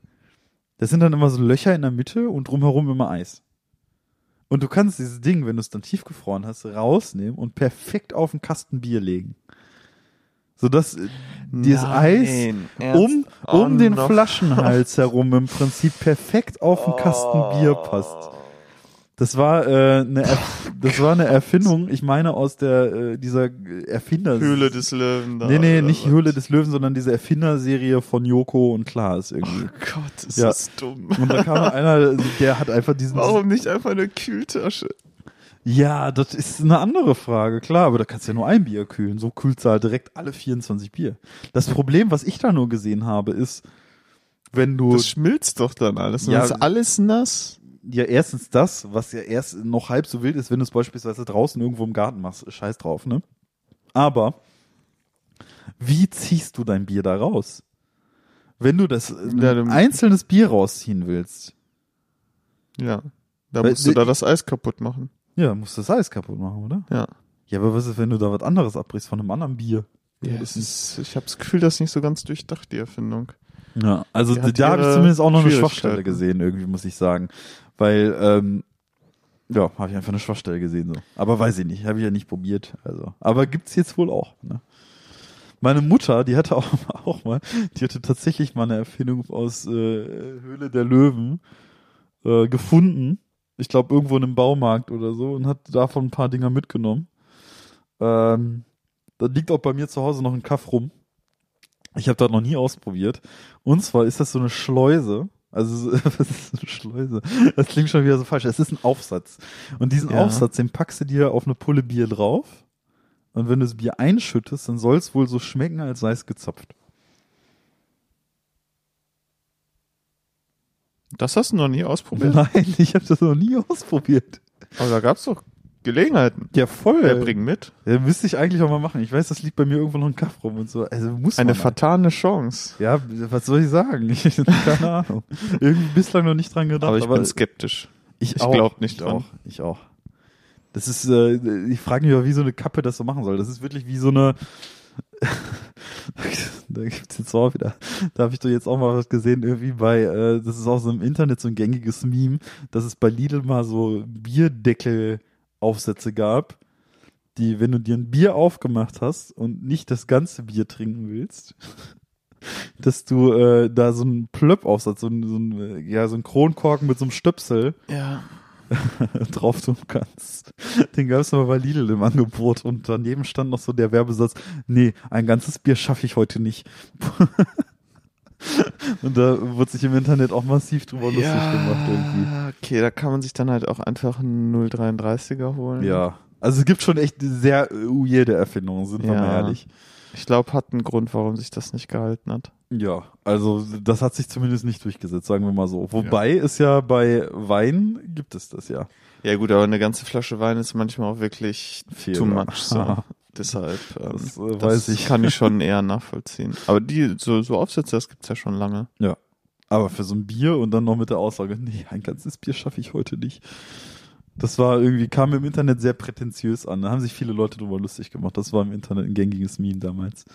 [SPEAKER 2] das sind dann immer so Löcher in der Mitte und drumherum immer Eis. Und du kannst dieses Ding, wenn du es dann tiefgefroren hast, rausnehmen und perfekt auf einen Kasten Bier legen. Sodass äh, dieses Eis um, um
[SPEAKER 1] Oh,
[SPEAKER 2] den. Flaschenhals [LAUGHS] herum im Prinzip perfekt auf einen Kasten Bier passt. Das war äh, eine Erf das war eine Erfindung, ich meine aus der äh, dieser Erfinder
[SPEAKER 1] Höhle des Löwen. Da,
[SPEAKER 2] Nee, nee, nicht
[SPEAKER 1] was?
[SPEAKER 2] Höhle des Löwen, sondern diese Erfinderserie von Joko und Klaas irgendwie.
[SPEAKER 1] Oh Gott, ist
[SPEAKER 2] Ja.
[SPEAKER 1] das dumm.
[SPEAKER 2] Und da kam einer, der hat einfach diesen. [LAUGHS]
[SPEAKER 1] Warum nicht einfach eine Kühltasche?
[SPEAKER 2] Ja, das ist eine andere Frage, klar, aber da kannst du ja nur ein Bier kühlen. So kühlst du halt direkt alle 24 Bier. Das Problem, was ich da nur gesehen habe, ist, wenn du.
[SPEAKER 1] Das schmilzt doch dann alles.
[SPEAKER 2] Ja,
[SPEAKER 1] ist alles nass.
[SPEAKER 2] Ja, erstens das, was ja erst noch halb so wild ist, wenn du es beispielsweise draußen irgendwo im Garten machst. Scheiß drauf, ne? Aber wie ziehst du dein Bier da raus? Wenn du das ein
[SPEAKER 1] Ja, dann-
[SPEAKER 2] einzelnes Bier rausziehen willst,
[SPEAKER 1] Ja. Da
[SPEAKER 2] Weil-
[SPEAKER 1] musst du da das Eis kaputt machen.
[SPEAKER 2] ja, musst du das Eis kaputt machen, oder?
[SPEAKER 1] Ja.
[SPEAKER 2] Ja, aber was ist, wenn du da was anderes abbrichst von einem anderen Bier?
[SPEAKER 1] ja das ist, ich habe das Gefühl, das ist nicht so ganz durchdacht, die Erfindung.
[SPEAKER 2] Ja, also
[SPEAKER 1] Die
[SPEAKER 2] da habe ich zumindest auch noch eine. Schwachstelle gesehen, irgendwie, muss ich sagen. Weil, ähm, ja, habe ich einfach eine Schwachstelle gesehen. so. Aber weiß ich nicht, habe ich ja nicht probiert. Also, aber gibt's jetzt wohl auch. Ne? Meine Mutter, die hatte auch, [LAUGHS] auch mal, die hatte tatsächlich mal eine Erfindung aus äh, Höhle der Löwen äh, gefunden. Ich glaube irgendwo in einem Baumarkt oder so und hat davon ein paar Dinger mitgenommen. Ähm, da liegt auch bei mir zu Hause noch ein Kaff rum. Ich habe das noch nie ausprobiert. Und zwar ist das so eine Schleuse. Also was [LAUGHS] ist eine Schleuse? Das klingt schon wieder so falsch. Es ist ein Aufsatz. Und diesen
[SPEAKER 1] Ja.
[SPEAKER 2] Aufsatz, den packst du dir auf eine Pulle Bier drauf. Und wenn du das Bier einschüttest, dann soll es wohl so schmecken, als sei es gezapft.
[SPEAKER 1] Das hast du noch nie ausprobiert?
[SPEAKER 2] Nein, [LAUGHS] ich habe das noch nie ausprobiert.
[SPEAKER 1] Aber da gab's doch Gelegenheiten.
[SPEAKER 2] Ja, voll.
[SPEAKER 1] Wer bringt mit?
[SPEAKER 2] Ja, müsste ich eigentlich auch mal machen. Ich weiß, das liegt bei mir irgendwo noch ein Kaff rum und so. Also muss
[SPEAKER 1] Eine vertane Chance.
[SPEAKER 2] Ja, was soll ich sagen? [LAUGHS] Ich, keine Ahnung. Irgendwie bislang noch nicht dran gedacht.
[SPEAKER 1] Aber ich bin skeptisch.
[SPEAKER 2] ich,
[SPEAKER 1] ich
[SPEAKER 2] auch.
[SPEAKER 1] glaub nicht
[SPEAKER 2] ich
[SPEAKER 1] dran.
[SPEAKER 2] Auch, ich auch. Das ist, äh, ich frage mich, wie so eine Kappe das so machen soll. Das ist wirklich wie so eine. [LAUGHS] da gibt's jetzt auch wieder. Da habe ich doch jetzt auch mal was gesehen, irgendwie bei, äh, das ist auch so im Internet so ein gängiges Meme, dass es bei Lidl mal so Bierdeckel-Aufsätze gab, die, wenn du dir ein Bier aufgemacht hast und nicht das ganze Bier trinken willst, [LAUGHS] dass du äh, da so einen Plöpp-Aufsatz, so ein, so ein, äh, ja, so ein Kronkorken mit so einem Stöpsel
[SPEAKER 1] Ja. [LAUGHS]
[SPEAKER 2] drauf tun kannst. Den gab es aber bei Lidl im Angebot und daneben stand noch so der Werbesatz, nee, ein ganzes Bier schaffe ich heute nicht. [LAUGHS] [LAUGHS] und da wird sich im Internet auch massiv drüber lustig gemacht irgendwie.
[SPEAKER 1] okay, da kann man sich dann halt auch einfach einen 033er holen.
[SPEAKER 2] Ja. Also es gibt schon echt sehr äh, weirde Erfindungen, sind wir
[SPEAKER 1] Ja.
[SPEAKER 2] mal ehrlich.
[SPEAKER 1] Ich glaube, hat einen Grund, warum sich das nicht gehalten hat.
[SPEAKER 2] Ja, also das hat sich zumindest nicht durchgesetzt, sagen wir mal so. Wobei ja. es ja bei Wein gibt es das ja.
[SPEAKER 1] Ja gut, aber eine ganze Flasche Wein ist manchmal auch wirklich Viel, too much. So. [LAUGHS] Deshalb, ähm, das, äh, weiß ich. kann ich schon eher nachvollziehen. Aber die, so, so Aufsätze, das gibt's ja schon lange.
[SPEAKER 2] Ja. Aber für so ein Bier und dann noch mit der Aussage, nee, ein ganzes Bier schaffe ich heute nicht. Das war irgendwie, kam im Internet sehr prätentiös an. Da haben sich viele Leute drüber lustig gemacht. Das war im Internet ein gängiges Meme damals.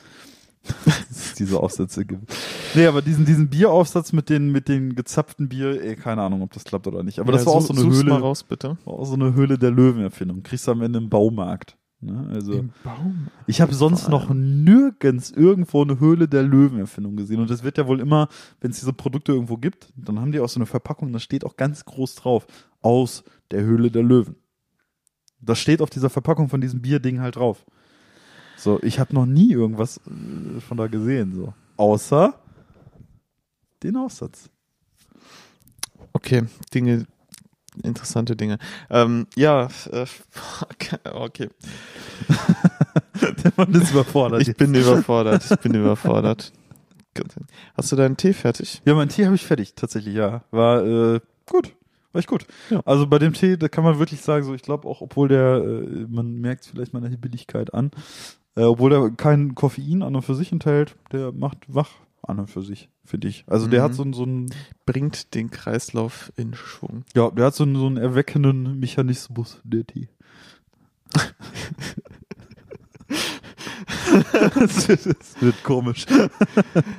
[SPEAKER 2] [LAUGHS] es diese Aufsätze gibt. Nee, aber diesen, diesen Bieraufsatz mit den, mit den gezapften Bier, ey, keine Ahnung, ob das klappt oder nicht. Aber ja, das war auch so eine Höhle.
[SPEAKER 1] Mal raus, bitte.
[SPEAKER 2] War auch so eine Höhle der Löwen-Erfindung. Kriegst du am Ende im Baumarkt. Ne? Also, Im Baum. Ich habe sonst noch nirgends irgendwo eine Höhle der Löwen-Erfindung gesehen. Und das wird ja wohl immer, wenn es diese Produkte irgendwo gibt, dann haben die auch so eine Verpackung, da steht auch ganz groß drauf, aus der Höhle der Löwen. Das steht auf dieser Verpackung von diesem Bierding halt drauf. So, ich habe noch nie irgendwas äh, von da gesehen, so. Außer den Aufsatz.
[SPEAKER 1] Okay, Dinge, interessante Dinge. Ähm, ja, äh, [LAUGHS] okay.
[SPEAKER 2] Der Mann ist überfordert.
[SPEAKER 1] Ich bin überfordert. Ich bin überfordert. Hast du deinen Tee fertig?
[SPEAKER 2] Ja, meinen Tee habe ich fertig, tatsächlich, ja. War äh, gut. War echt gut. Ja. Also bei dem Tee, da kann man wirklich sagen, so ich glaube auch, obwohl der, äh, man merkt vielleicht meiner Billigkeit an, äh, obwohl der kein Koffein an und für sich enthält, der macht wach an und für sich, finde ich. Also der mhm. hat so, so ein...
[SPEAKER 1] Bringt den Kreislauf in Schwung.
[SPEAKER 2] Ja, der hat so einen, so einen erweckenden Mechanismus, der Tee. [LAUGHS] das, wird komisch.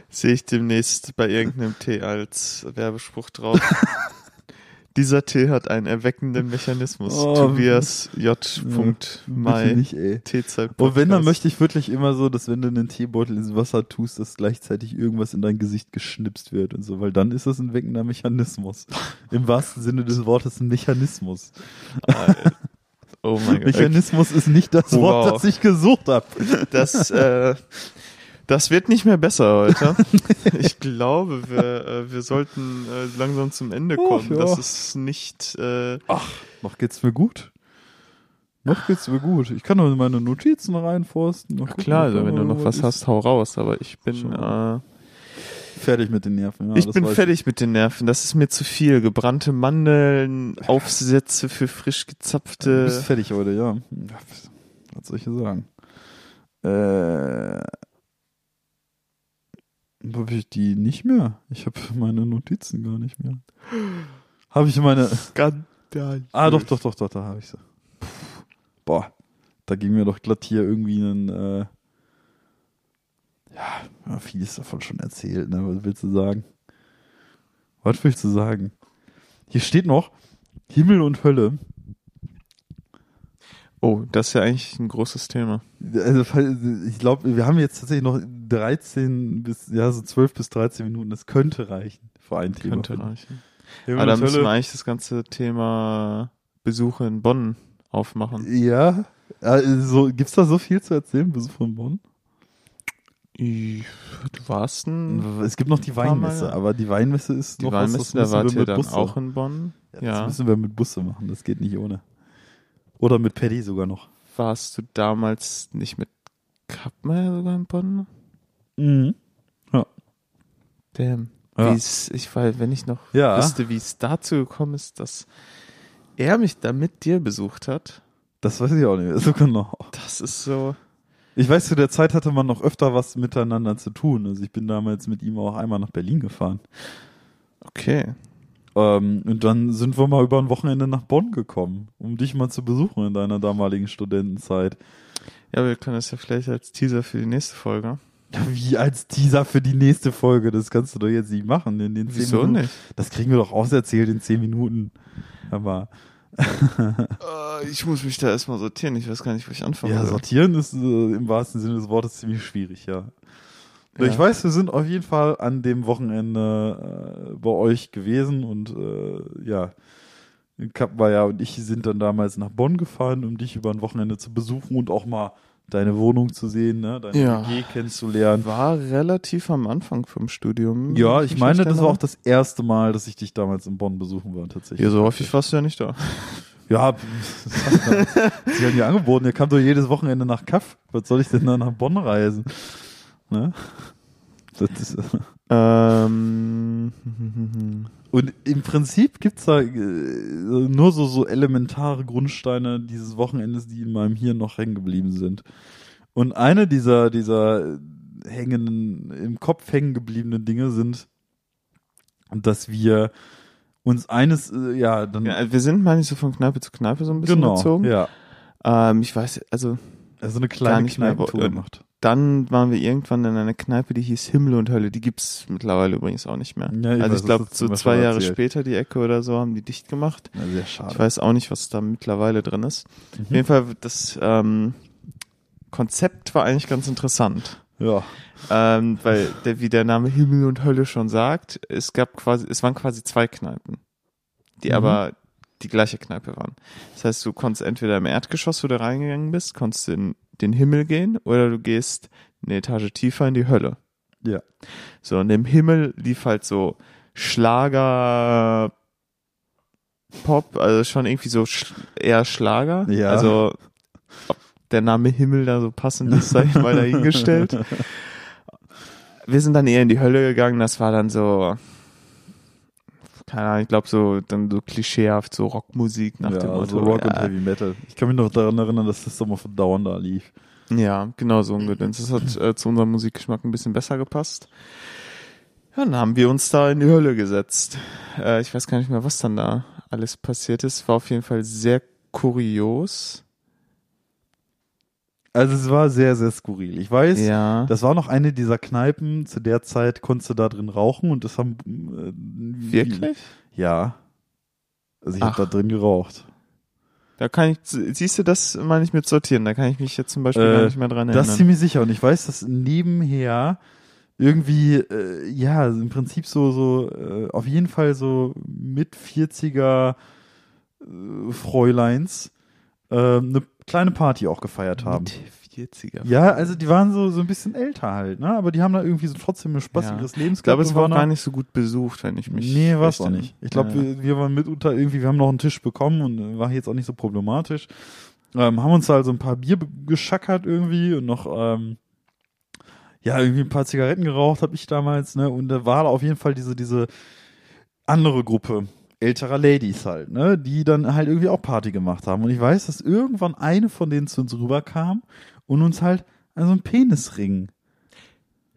[SPEAKER 1] Sehe ich demnächst bei irgendeinem Tee als Werbespruch drauf. [LAUGHS] Dieser Tee hat einen erweckenden Mechanismus. Oh, Tobias J. Ja, Mai.
[SPEAKER 2] Nicht, ey. Und wenn, dann möchte ich wirklich immer so, dass wenn du einen Teebeutel ins Wasser tust, dass gleichzeitig irgendwas in dein Gesicht geschnipst wird und so, weil dann ist das ein weckender Mechanismus. [LAUGHS] Im wahrsten Sinne des Wortes ein Mechanismus.
[SPEAKER 1] Oh mein Gott.
[SPEAKER 2] Mechanismus ist nicht das wow. Wort, das ich gesucht habe.
[SPEAKER 1] Das, äh, das wird nicht mehr besser heute. [LAUGHS] ich glaube, wir, äh, wir sollten äh, langsam zum Ende kommen. Oh, ja. Das ist nicht. Äh,
[SPEAKER 2] Ach, noch geht's mir gut. Noch geht's mir gut. Ich kann nur meine Notizen reinforsten.
[SPEAKER 1] Ach klar, also wenn du noch was hast, hau raus. Aber ich bin äh,
[SPEAKER 2] fertig mit den Nerven.
[SPEAKER 1] Ja, ich bin fertig ich. mit den Nerven. Das ist mir zu viel. Gebrannte Mandeln, [LAUGHS] Aufsätze für frisch gezapfte.
[SPEAKER 2] Du bist fertig heute, ja. Was soll ich hier sagen? Äh, habe ich die nicht mehr? Ich habe meine Notizen gar nicht mehr. Habe ich meine.
[SPEAKER 1] Skandal.
[SPEAKER 2] Ah, doch, doch, doch, doch, da habe ich sie. Boah, da ging mir doch glatt hier irgendwie ein. Äh ja, vieles davon schon erzählt, ne? Was willst du sagen? Was willst du sagen? Hier steht noch Himmel und Hölle.
[SPEAKER 1] Oh, das ist ja eigentlich ein großes Thema.
[SPEAKER 2] Also, ich glaube, wir haben jetzt tatsächlich noch 13 bis, ja, so 12 bis 13 Minuten. Das könnte reichen für ein Thema.
[SPEAKER 1] Könnte reichen. Aber da müssen wir eigentlich das ganze Thema Besuche in Bonn aufmachen.
[SPEAKER 2] Ja, also, gibt's da so viel zu erzählen, Besuche in Bonn?
[SPEAKER 1] Du warst ein
[SPEAKER 2] Es gibt noch die Weinmesse, aber die Weinmesse ist
[SPEAKER 1] die
[SPEAKER 2] noch
[SPEAKER 1] Weinmesse, was, das da wart ihr dann Busse. auch in Bonn.
[SPEAKER 2] Ja, ja. Das müssen wir mit Busse machen, das geht nicht ohne. Oder mit Paddy sogar noch.
[SPEAKER 1] Warst du damals nicht mit Kappmeier sogar in Bonn?
[SPEAKER 2] Mhm. Ja.
[SPEAKER 1] Damn. Ja. ich weil, wenn ich noch ja. wüsste, wie es dazu gekommen ist, dass er mich da mit dir besucht hat.
[SPEAKER 2] Das weiß ich auch nicht so genau.
[SPEAKER 1] Das ist so.
[SPEAKER 2] Ich weiß, zu der Zeit hatte man noch öfter was miteinander zu tun. Also ich bin damals mit ihm auch einmal nach Berlin gefahren.
[SPEAKER 1] Okay.
[SPEAKER 2] Ähm, und dann sind wir mal über ein Wochenende nach Bonn gekommen, um dich mal zu besuchen in deiner damaligen Studentenzeit.
[SPEAKER 1] Ja, wir können das ja vielleicht als Teaser für die nächste Folge. [LAUGHS]
[SPEAKER 2] Wie als Teaser für die nächste Folge? Das kannst du doch jetzt nicht machen in den zehn
[SPEAKER 1] Wieso
[SPEAKER 2] Minuten.
[SPEAKER 1] nicht?
[SPEAKER 2] Das kriegen wir doch auserzählt in zehn Minuten. Aber [LAUGHS]
[SPEAKER 1] äh, ich muss mich da erstmal sortieren. Ich weiß gar nicht, wo ich anfangen
[SPEAKER 2] Ja, soll. sortieren ist äh, im wahrsten Sinne des Wortes ziemlich schwierig, ja. Ja. Ich weiß, wir sind auf jeden Fall an dem Wochenende äh, bei euch gewesen und äh, ja, Kappmeier und ich sind dann damals nach Bonn gefahren, um dich über ein Wochenende zu besuchen und auch mal deine Wohnung zu sehen, ne? deine ja. WG kennenzulernen.
[SPEAKER 1] War relativ am Anfang vom Studium.
[SPEAKER 2] Ja, ich meine, das war auch das erste Mal, dass ich dich damals in Bonn besuchen war, tatsächlich.
[SPEAKER 1] Ja, so häufig warst du ja nicht da.
[SPEAKER 2] Ja, [LAUGHS] sie haben ja angeboten, ihr kam doch jedes Wochenende nach Kaff. Was soll ich denn da nach Bonn reisen? Ne? [LAUGHS] Ist,
[SPEAKER 1] Ähm,
[SPEAKER 2] und im Prinzip gibt's da äh, nur so, so elementare Grundsteine dieses Wochenendes, die in meinem Hirn noch hängen geblieben sind. Und eine dieser, dieser hängenden, im Kopf hängen gebliebenen Dinge sind, dass wir uns eines, äh, ja, dann.
[SPEAKER 1] ja, wir sind, meine ich, so von Kneipe zu Kneipe so ein bisschen
[SPEAKER 2] genau,
[SPEAKER 1] gezogen.
[SPEAKER 2] ja.
[SPEAKER 1] Ähm, ich weiß, also
[SPEAKER 2] Also eine kleine
[SPEAKER 1] wo-
[SPEAKER 2] Kneipentour gemacht.
[SPEAKER 1] Dann waren wir irgendwann in einer Kneipe, die hieß Himmel und Hölle. Die gibt's mittlerweile übrigens auch nicht mehr.
[SPEAKER 2] Ja, ich
[SPEAKER 1] also
[SPEAKER 2] weiß,
[SPEAKER 1] ich glaube,
[SPEAKER 2] du
[SPEAKER 1] so zwei Jahre
[SPEAKER 2] erzählt.
[SPEAKER 1] später die Ecke oder so haben die dicht gemacht.
[SPEAKER 2] Ja, sehr schade.
[SPEAKER 1] Ich weiß auch nicht, was da mittlerweile drin ist.
[SPEAKER 2] Mhm.
[SPEAKER 1] Auf jeden Fall, das ähm, Konzept war eigentlich ganz interessant.
[SPEAKER 2] Ja.
[SPEAKER 1] Ähm, weil, der, wie der Name Himmel und Hölle schon sagt, es gab quasi, es waren quasi zwei Kneipen, die
[SPEAKER 2] Mhm.
[SPEAKER 1] aber die gleiche Kneipe waren. Das heißt, du konntest entweder im Erdgeschoss, wo du reingegangen bist, konntest in den Himmel gehen oder du gehst eine Etage tiefer in die Hölle.
[SPEAKER 2] Ja.
[SPEAKER 1] So, und im Himmel lief halt so Schlager, Pop, also schon irgendwie so sch eher Schlager.
[SPEAKER 2] Ja.
[SPEAKER 1] Also, ob der Name Himmel da so passend ist, sag ich mal dahingestellt. [LAUGHS] Wir sind dann eher in die Hölle gegangen, das war dann so, keine Ahnung, ich glaube so, dann so klischeehaft, so Rockmusik nach
[SPEAKER 2] ja,
[SPEAKER 1] dem Motto.
[SPEAKER 2] Rock und
[SPEAKER 1] ja,
[SPEAKER 2] Heavy Metal. Ich kann mich noch daran erinnern, dass das Sommer von Dauern da lief.
[SPEAKER 1] Ja, genau so ein Gedöns. Das hat äh, zu unserem Musikgeschmack ein bisschen besser gepasst. Ja, dann haben wir uns da in die Hölle gesetzt. Äh, ich weiß gar nicht mehr, was dann da alles passiert ist. War auf jeden Fall sehr kurios.
[SPEAKER 2] Also es war sehr, sehr skurril. Ich weiß,
[SPEAKER 1] Ja.
[SPEAKER 2] das war noch eine dieser Kneipen, zu der Zeit konntest du da drin rauchen und das haben äh,
[SPEAKER 1] Wirklich?
[SPEAKER 2] Ja. Also ich habe da drin geraucht.
[SPEAKER 1] Da kann ich, siehst du, das meine ich mit sortieren. Da kann ich mich jetzt zum Beispiel
[SPEAKER 2] Äh,
[SPEAKER 1] gar nicht mehr dran
[SPEAKER 2] Das ist
[SPEAKER 1] erinnern.
[SPEAKER 2] ziemlich sicher. Und ich weiß, dass nebenher irgendwie, äh, ja, im Prinzip so, so, äh, auf jeden Fall so mit 40er äh, Fräuleins äh, eine kleine Party auch gefeiert haben.
[SPEAKER 1] Mit 40er.
[SPEAKER 2] Ja, also die waren so, so ein bisschen älter halt, ne? Aber die haben da irgendwie so trotzdem ein spaßiges Leben.
[SPEAKER 1] Ich glaube, es war auch gar nicht so gut besucht, wenn ich mich.
[SPEAKER 2] Nee, war es auch nicht. Ich glaube,
[SPEAKER 1] Ja.
[SPEAKER 2] wir, wir waren mitunter irgendwie, wir haben noch einen Tisch bekommen und äh, war jetzt auch nicht so problematisch. Ähm, haben uns da also ein paar Bier geschackert irgendwie und noch, ähm, ja, irgendwie ein paar Zigaretten geraucht habe ich damals, ne? Und da war auf jeden Fall diese, diese andere Gruppe älterer Ladies halt, ne? Die dann halt irgendwie auch Party gemacht haben. Und ich weiß, dass irgendwann eine von denen zu uns rüberkam und uns halt so einen Penisring,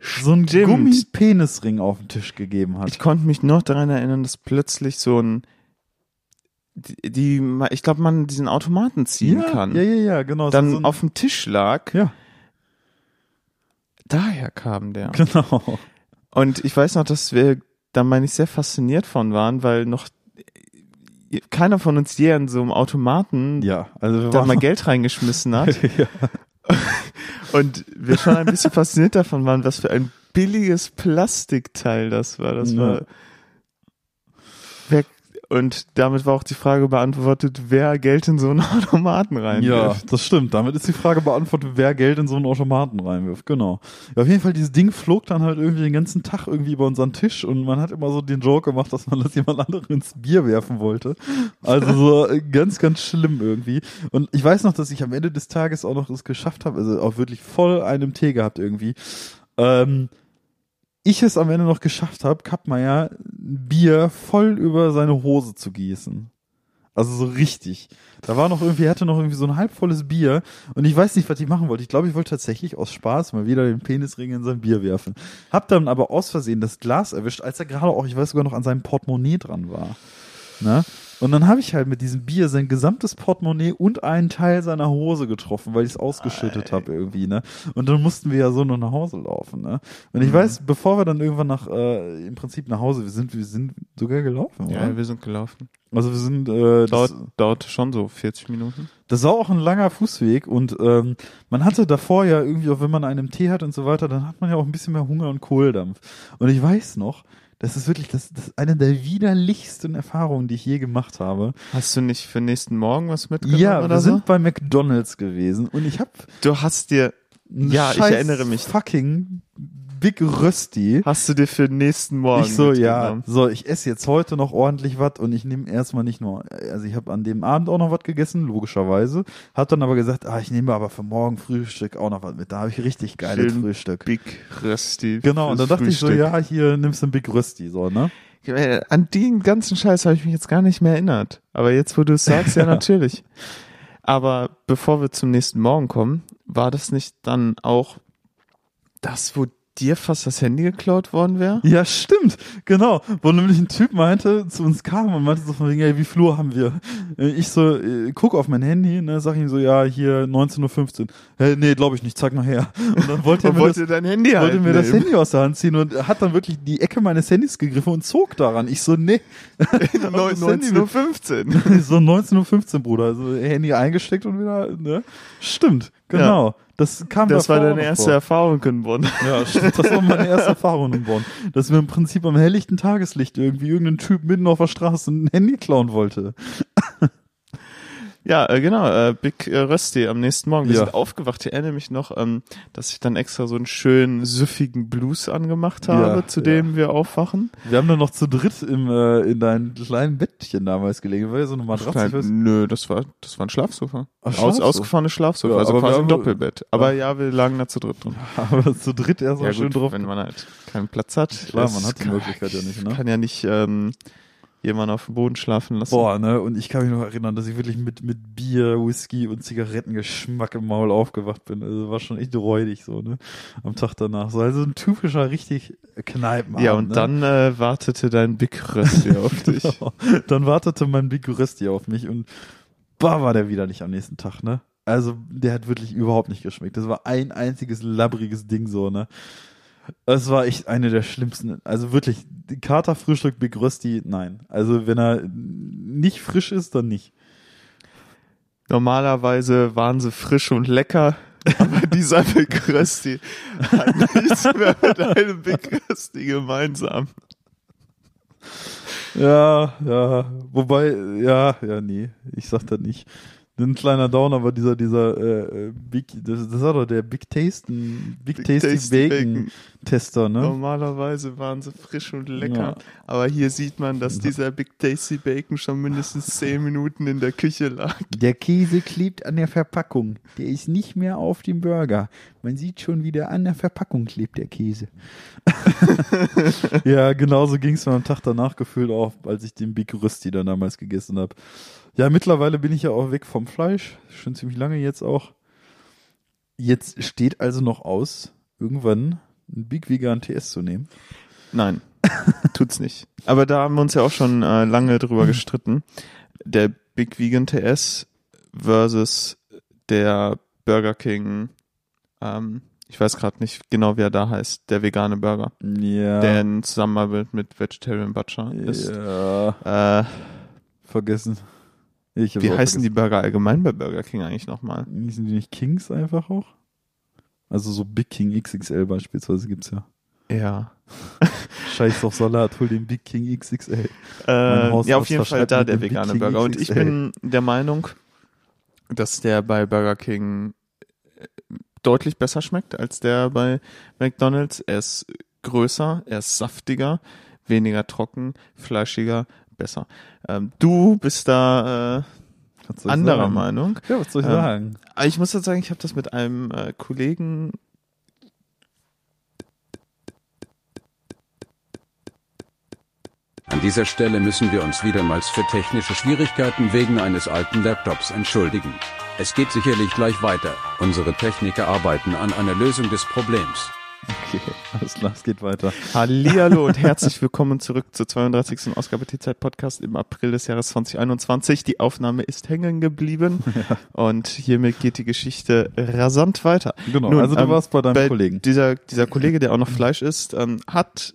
[SPEAKER 2] so einen
[SPEAKER 1] Stimmt.
[SPEAKER 2] Gummi-Penisring auf den Tisch gegeben hat.
[SPEAKER 1] Ich konnte mich noch daran erinnern, dass plötzlich so ein die, die ich glaube, man diesen Automaten ziehen
[SPEAKER 2] ja,
[SPEAKER 1] kann.
[SPEAKER 2] Ja, ja, ja, genau.
[SPEAKER 1] Dann
[SPEAKER 2] so ein,
[SPEAKER 1] auf dem Tisch lag.
[SPEAKER 2] Ja.
[SPEAKER 1] Daher kam der. [LAUGHS]
[SPEAKER 2] Genau.
[SPEAKER 1] Und ich weiß noch, dass wir da meine ich sehr fasziniert von waren, weil noch keiner von uns je an so einem Automaten
[SPEAKER 2] Ja, also
[SPEAKER 1] da mal [LAUGHS] Geld reingeschmissen hat. [LAUGHS]
[SPEAKER 2] ja.
[SPEAKER 1] Und wir schon ein bisschen fasziniert davon waren, was für ein billiges Plastikteil das war. Das
[SPEAKER 2] Ja.
[SPEAKER 1] war. Und damit war auch die Frage beantwortet, wer Geld in so einen [LAUGHS] Automaten
[SPEAKER 2] ja,
[SPEAKER 1] reinwirft.
[SPEAKER 2] das stimmt. Damit ist die Frage beantwortet, wer Geld in so einen Automaten reinwirft. Genau. Ja, auf jeden Fall, dieses Ding flog dann halt irgendwie den ganzen Tag irgendwie über unseren Tisch und man hat immer so den Joke gemacht, dass man das jemand anderen ins Bier werfen wollte. Also so äh, ganz, ganz schlimm irgendwie. Und ich weiß noch, dass ich am Ende des Tages auch noch es geschafft habe, also auch wirklich voll einem Tee gehabt irgendwie. Ähm, ich es am Ende noch geschafft habe, Kappmeier Bier voll über seine Hose zu gießen. Also so richtig. Da war noch irgendwie, er hatte noch irgendwie so ein halbvolles Bier und ich weiß nicht, was ich machen wollte. Ich glaube, ich wollte tatsächlich aus Spaß mal wieder den Penisring in sein Bier werfen. Hab dann aber aus Versehen das Glas erwischt, als er gerade auch, ich weiß sogar noch, an seinem Portemonnaie dran war. Ne? Und dann habe ich halt mit diesem Bier sein gesamtes Portemonnaie und einen Teil seiner Hose getroffen, weil ich es ausgeschüttet habe irgendwie, ne? Und dann mussten wir ja so noch nach Hause laufen, ne? Und ich
[SPEAKER 1] Mhm.
[SPEAKER 2] weiß, bevor wir dann irgendwann nach, äh, im Prinzip nach Hause, wir sind, wir sind sogar gelaufen, oder?
[SPEAKER 1] Ja, wir sind gelaufen.
[SPEAKER 2] Also wir sind, äh,
[SPEAKER 1] Dauert,
[SPEAKER 2] das,
[SPEAKER 1] dauerte schon so 40 Minuten.
[SPEAKER 2] das war auch ein langer Fußweg und ähm, man hatte davor ja irgendwie, auch wenn man einen Tee hat und so weiter, dann hat man ja auch ein bisschen mehr Hunger und Kohldampf. Und ich weiß noch, das ist wirklich das, das ist eine der widerlichsten Erfahrungen, die ich je gemacht habe.
[SPEAKER 1] Hast du nicht für nächsten Morgen was mitgenommen
[SPEAKER 2] Ja,
[SPEAKER 1] oder
[SPEAKER 2] wir
[SPEAKER 1] so?
[SPEAKER 2] sind bei McDonalds gewesen und ich habe
[SPEAKER 1] Du hast dir, Ja, ich erinnere mich.
[SPEAKER 2] Fucking Big Rösti.
[SPEAKER 1] Hast du dir für den nächsten Morgen
[SPEAKER 2] Ich so, ja, so, ich esse jetzt heute noch ordentlich was und ich nehme erstmal nicht nur, also ich habe an dem Abend auch noch was gegessen, logischerweise, hat dann aber gesagt, ah, ich nehme aber für morgen Frühstück auch noch was mit. Da habe ich richtig geiles
[SPEAKER 1] Schön
[SPEAKER 2] Frühstück.
[SPEAKER 1] Big Rösti.
[SPEAKER 2] Genau, und dann dachte ich so,
[SPEAKER 1] Frühstück.
[SPEAKER 2] ja, hier nimmst du ein Big Rösti, so, ne?
[SPEAKER 1] An den ganzen Scheiß habe ich mich jetzt gar nicht mehr erinnert. Aber jetzt, wo du es sagst, ja, [LAUGHS] natürlich. Aber bevor wir zum nächsten Morgen kommen, war das nicht dann auch das, wo dir fast das Handy geklaut worden wäre?
[SPEAKER 2] Ja, stimmt, genau. Wo nämlich ein Typ meinte, zu uns kam und meinte so von wegen, ey, wie Flur haben wir? Ich so, äh, guck auf mein Handy, ne, sag ihm so, ja, hier 19.15 Uhr. Hey, nee, glaube ich nicht, zeig mal her. Und dann wollte er [LAUGHS] mir,
[SPEAKER 1] wollte
[SPEAKER 2] das,
[SPEAKER 1] dein Handy
[SPEAKER 2] wollte
[SPEAKER 1] halt
[SPEAKER 2] mir das. Handy aus der Hand ziehen und hat dann wirklich die Ecke meines Handys gegriffen und zog daran. Ich so, nee. [LAUGHS] Das Handy mit-
[SPEAKER 1] 19.15 Uhr. [LAUGHS]
[SPEAKER 2] so 19.15 Uhr, Bruder. Also Handy eingesteckt und wieder, ne? Stimmt, genau. Das kam
[SPEAKER 1] Das war deine erste
[SPEAKER 2] vor.
[SPEAKER 1] Erfahrung in Bonn.
[SPEAKER 2] Ja, das war meine erste [LAUGHS] Erfahrung in Bonn. Dass mir im Prinzip am helllichten Tageslicht irgendwie irgendein Typ mitten auf der Straße ein Handy klauen wollte.
[SPEAKER 1] Ja, äh, genau, äh, Big äh, Rösti am nächsten Morgen. Wir
[SPEAKER 2] Ja.
[SPEAKER 1] sind aufgewacht. Ich erinnere mich noch, ähm, dass ich dann extra so einen schönen, süffigen Blues angemacht habe,
[SPEAKER 2] Ja,
[SPEAKER 1] zu
[SPEAKER 2] ja.
[SPEAKER 1] dem wir aufwachen.
[SPEAKER 2] Wir haben dann noch zu dritt im, äh, in deinem kleinen Bettchen damals gelegen. War ja so eine Matratze. Weiß,
[SPEAKER 1] Nö, das war, das war ein Schlafsofa.
[SPEAKER 2] Ach,
[SPEAKER 1] Aus,
[SPEAKER 2] Schlafsofa?
[SPEAKER 1] ausgefahrenes Schlafsofa,
[SPEAKER 2] Ja,
[SPEAKER 1] also quasi ein Doppelbett. Aber ja, wir lagen da zu dritt drin. [LAUGHS]
[SPEAKER 2] aber zu dritt erst mal
[SPEAKER 1] Ja
[SPEAKER 2] schön
[SPEAKER 1] gut,
[SPEAKER 2] drauf.
[SPEAKER 1] wenn man halt keinen Platz hat.
[SPEAKER 2] Klar, man hat die Möglichkeit ja nicht, ne?
[SPEAKER 1] Kann ja nicht ähm, jemanden auf dem Boden schlafen lassen.
[SPEAKER 2] Boah, ne? Und ich kann mich noch erinnern, dass ich wirklich mit, mit Bier, Whisky und Zigarettengeschmack im Maul aufgewacht bin. Also war schon echt räudig so, ne? Am Tag danach. So, also ein typischer, richtig Kneipenabend.
[SPEAKER 1] Ja, und
[SPEAKER 2] ne?
[SPEAKER 1] dann äh, wartete dein Big Rösti [LAUGHS] auf dich.
[SPEAKER 2] Genau. Dann wartete mein Big Rösti auf mich und bah, war der widerlich am nächsten Tag, ne? Also, der hat wirklich überhaupt nicht geschmeckt. Das war ein einziges labbriges Ding so, ne? Es war echt eine der schlimmsten. Also wirklich, Katerfrühstück Big Rösti, nein. Also, wenn er nicht frisch ist, dann nicht.
[SPEAKER 1] Normalerweise waren sie frisch und lecker, [LAUGHS] aber dieser Big Rösti hat nichts mehr mit einem Big Rösti gemeinsam.
[SPEAKER 2] Ja, ja. Wobei, ja, ja, nee, ich sag das nicht. Ein kleiner Downer war dieser, dieser äh, äh, Big, das, das war doch der Big Tasten, Big,
[SPEAKER 1] Big
[SPEAKER 2] Tasty,
[SPEAKER 1] Tasty
[SPEAKER 2] Bacon,
[SPEAKER 1] Bacon.
[SPEAKER 2] Tester, ne?
[SPEAKER 1] Normalerweise waren sie frisch und lecker,
[SPEAKER 2] Ja.
[SPEAKER 1] aber hier sieht man, dass dieser Big Tasty Bacon schon mindestens zehn Minuten in der Küche lag.
[SPEAKER 2] Der Käse klebt an der Verpackung. Der ist nicht mehr auf dem Burger. Man sieht schon, wie der an der Verpackung klebt, der Käse. [LAUGHS] ja, genauso ging es mir am Tag danach gefühlt auch, als ich den Big Rösti dann damals gegessen habe. Ja, mittlerweile bin ich ja auch weg vom Fleisch. Schon ziemlich lange jetzt auch. Jetzt steht also noch aus, irgendwann ein Big Vegan TS zu nehmen.
[SPEAKER 1] Nein, [LAUGHS] tut's nicht. Aber da haben wir uns ja auch schon äh, lange drüber gestritten. Der Big Vegan TS versus der Burger King, ähm, ich weiß gerade nicht genau, wie er da heißt, der vegane Burger,
[SPEAKER 2] Ja.
[SPEAKER 1] der in Zusammenarbeit mit Vegetarian Butcher ist.
[SPEAKER 2] ja,
[SPEAKER 1] Äh,
[SPEAKER 2] vergessen.
[SPEAKER 1] Wie heißen die Burger allgemein bei Burger King eigentlich nochmal?
[SPEAKER 2] Sind die nicht Kings einfach auch? Also so Big King XXL beispielsweise gibt's ja.
[SPEAKER 1] Ja. [LAUGHS]
[SPEAKER 2] Scheiß auf Salat, hol den Big King XXL.
[SPEAKER 1] Äh, ja, auf jeden Fall da der vegane Burger. Und ich bin der Meinung, dass der bei Burger King äh, deutlich besser schmeckt als der bei McDonald's. Er ist größer, er ist saftiger, weniger trocken, fleischiger, besser. Ähm, du bist da äh, anderer
[SPEAKER 2] sagen?
[SPEAKER 1] Meinung.
[SPEAKER 2] Ja, was soll ich
[SPEAKER 1] Ähm,
[SPEAKER 2] sagen?
[SPEAKER 1] Aber ich muss jetzt sagen, ich habe das mit einem äh, Kollegen
[SPEAKER 3] An dieser Stelle müssen wir uns wiedermals für technische Schwierigkeiten wegen eines alten Laptops entschuldigen. Es geht sicherlich gleich weiter. Unsere Techniker arbeiten an einer Lösung des Problems.
[SPEAKER 2] Okay, alles klar, es geht weiter.
[SPEAKER 1] Hallihallo und herzlich willkommen zurück zur 32. Ausgabe T-Zeit Podcast im April des Jahres 2021. Die Aufnahme ist hängen geblieben [LAUGHS] und hiermit geht die Geschichte rasant weiter.
[SPEAKER 2] Genau,
[SPEAKER 1] Nun,
[SPEAKER 2] also du
[SPEAKER 1] ähm,
[SPEAKER 2] warst bei deinem
[SPEAKER 1] bei
[SPEAKER 2] Kollegen.
[SPEAKER 1] Dieser, dieser Kollege, der auch noch Fleisch isst, ähm, hat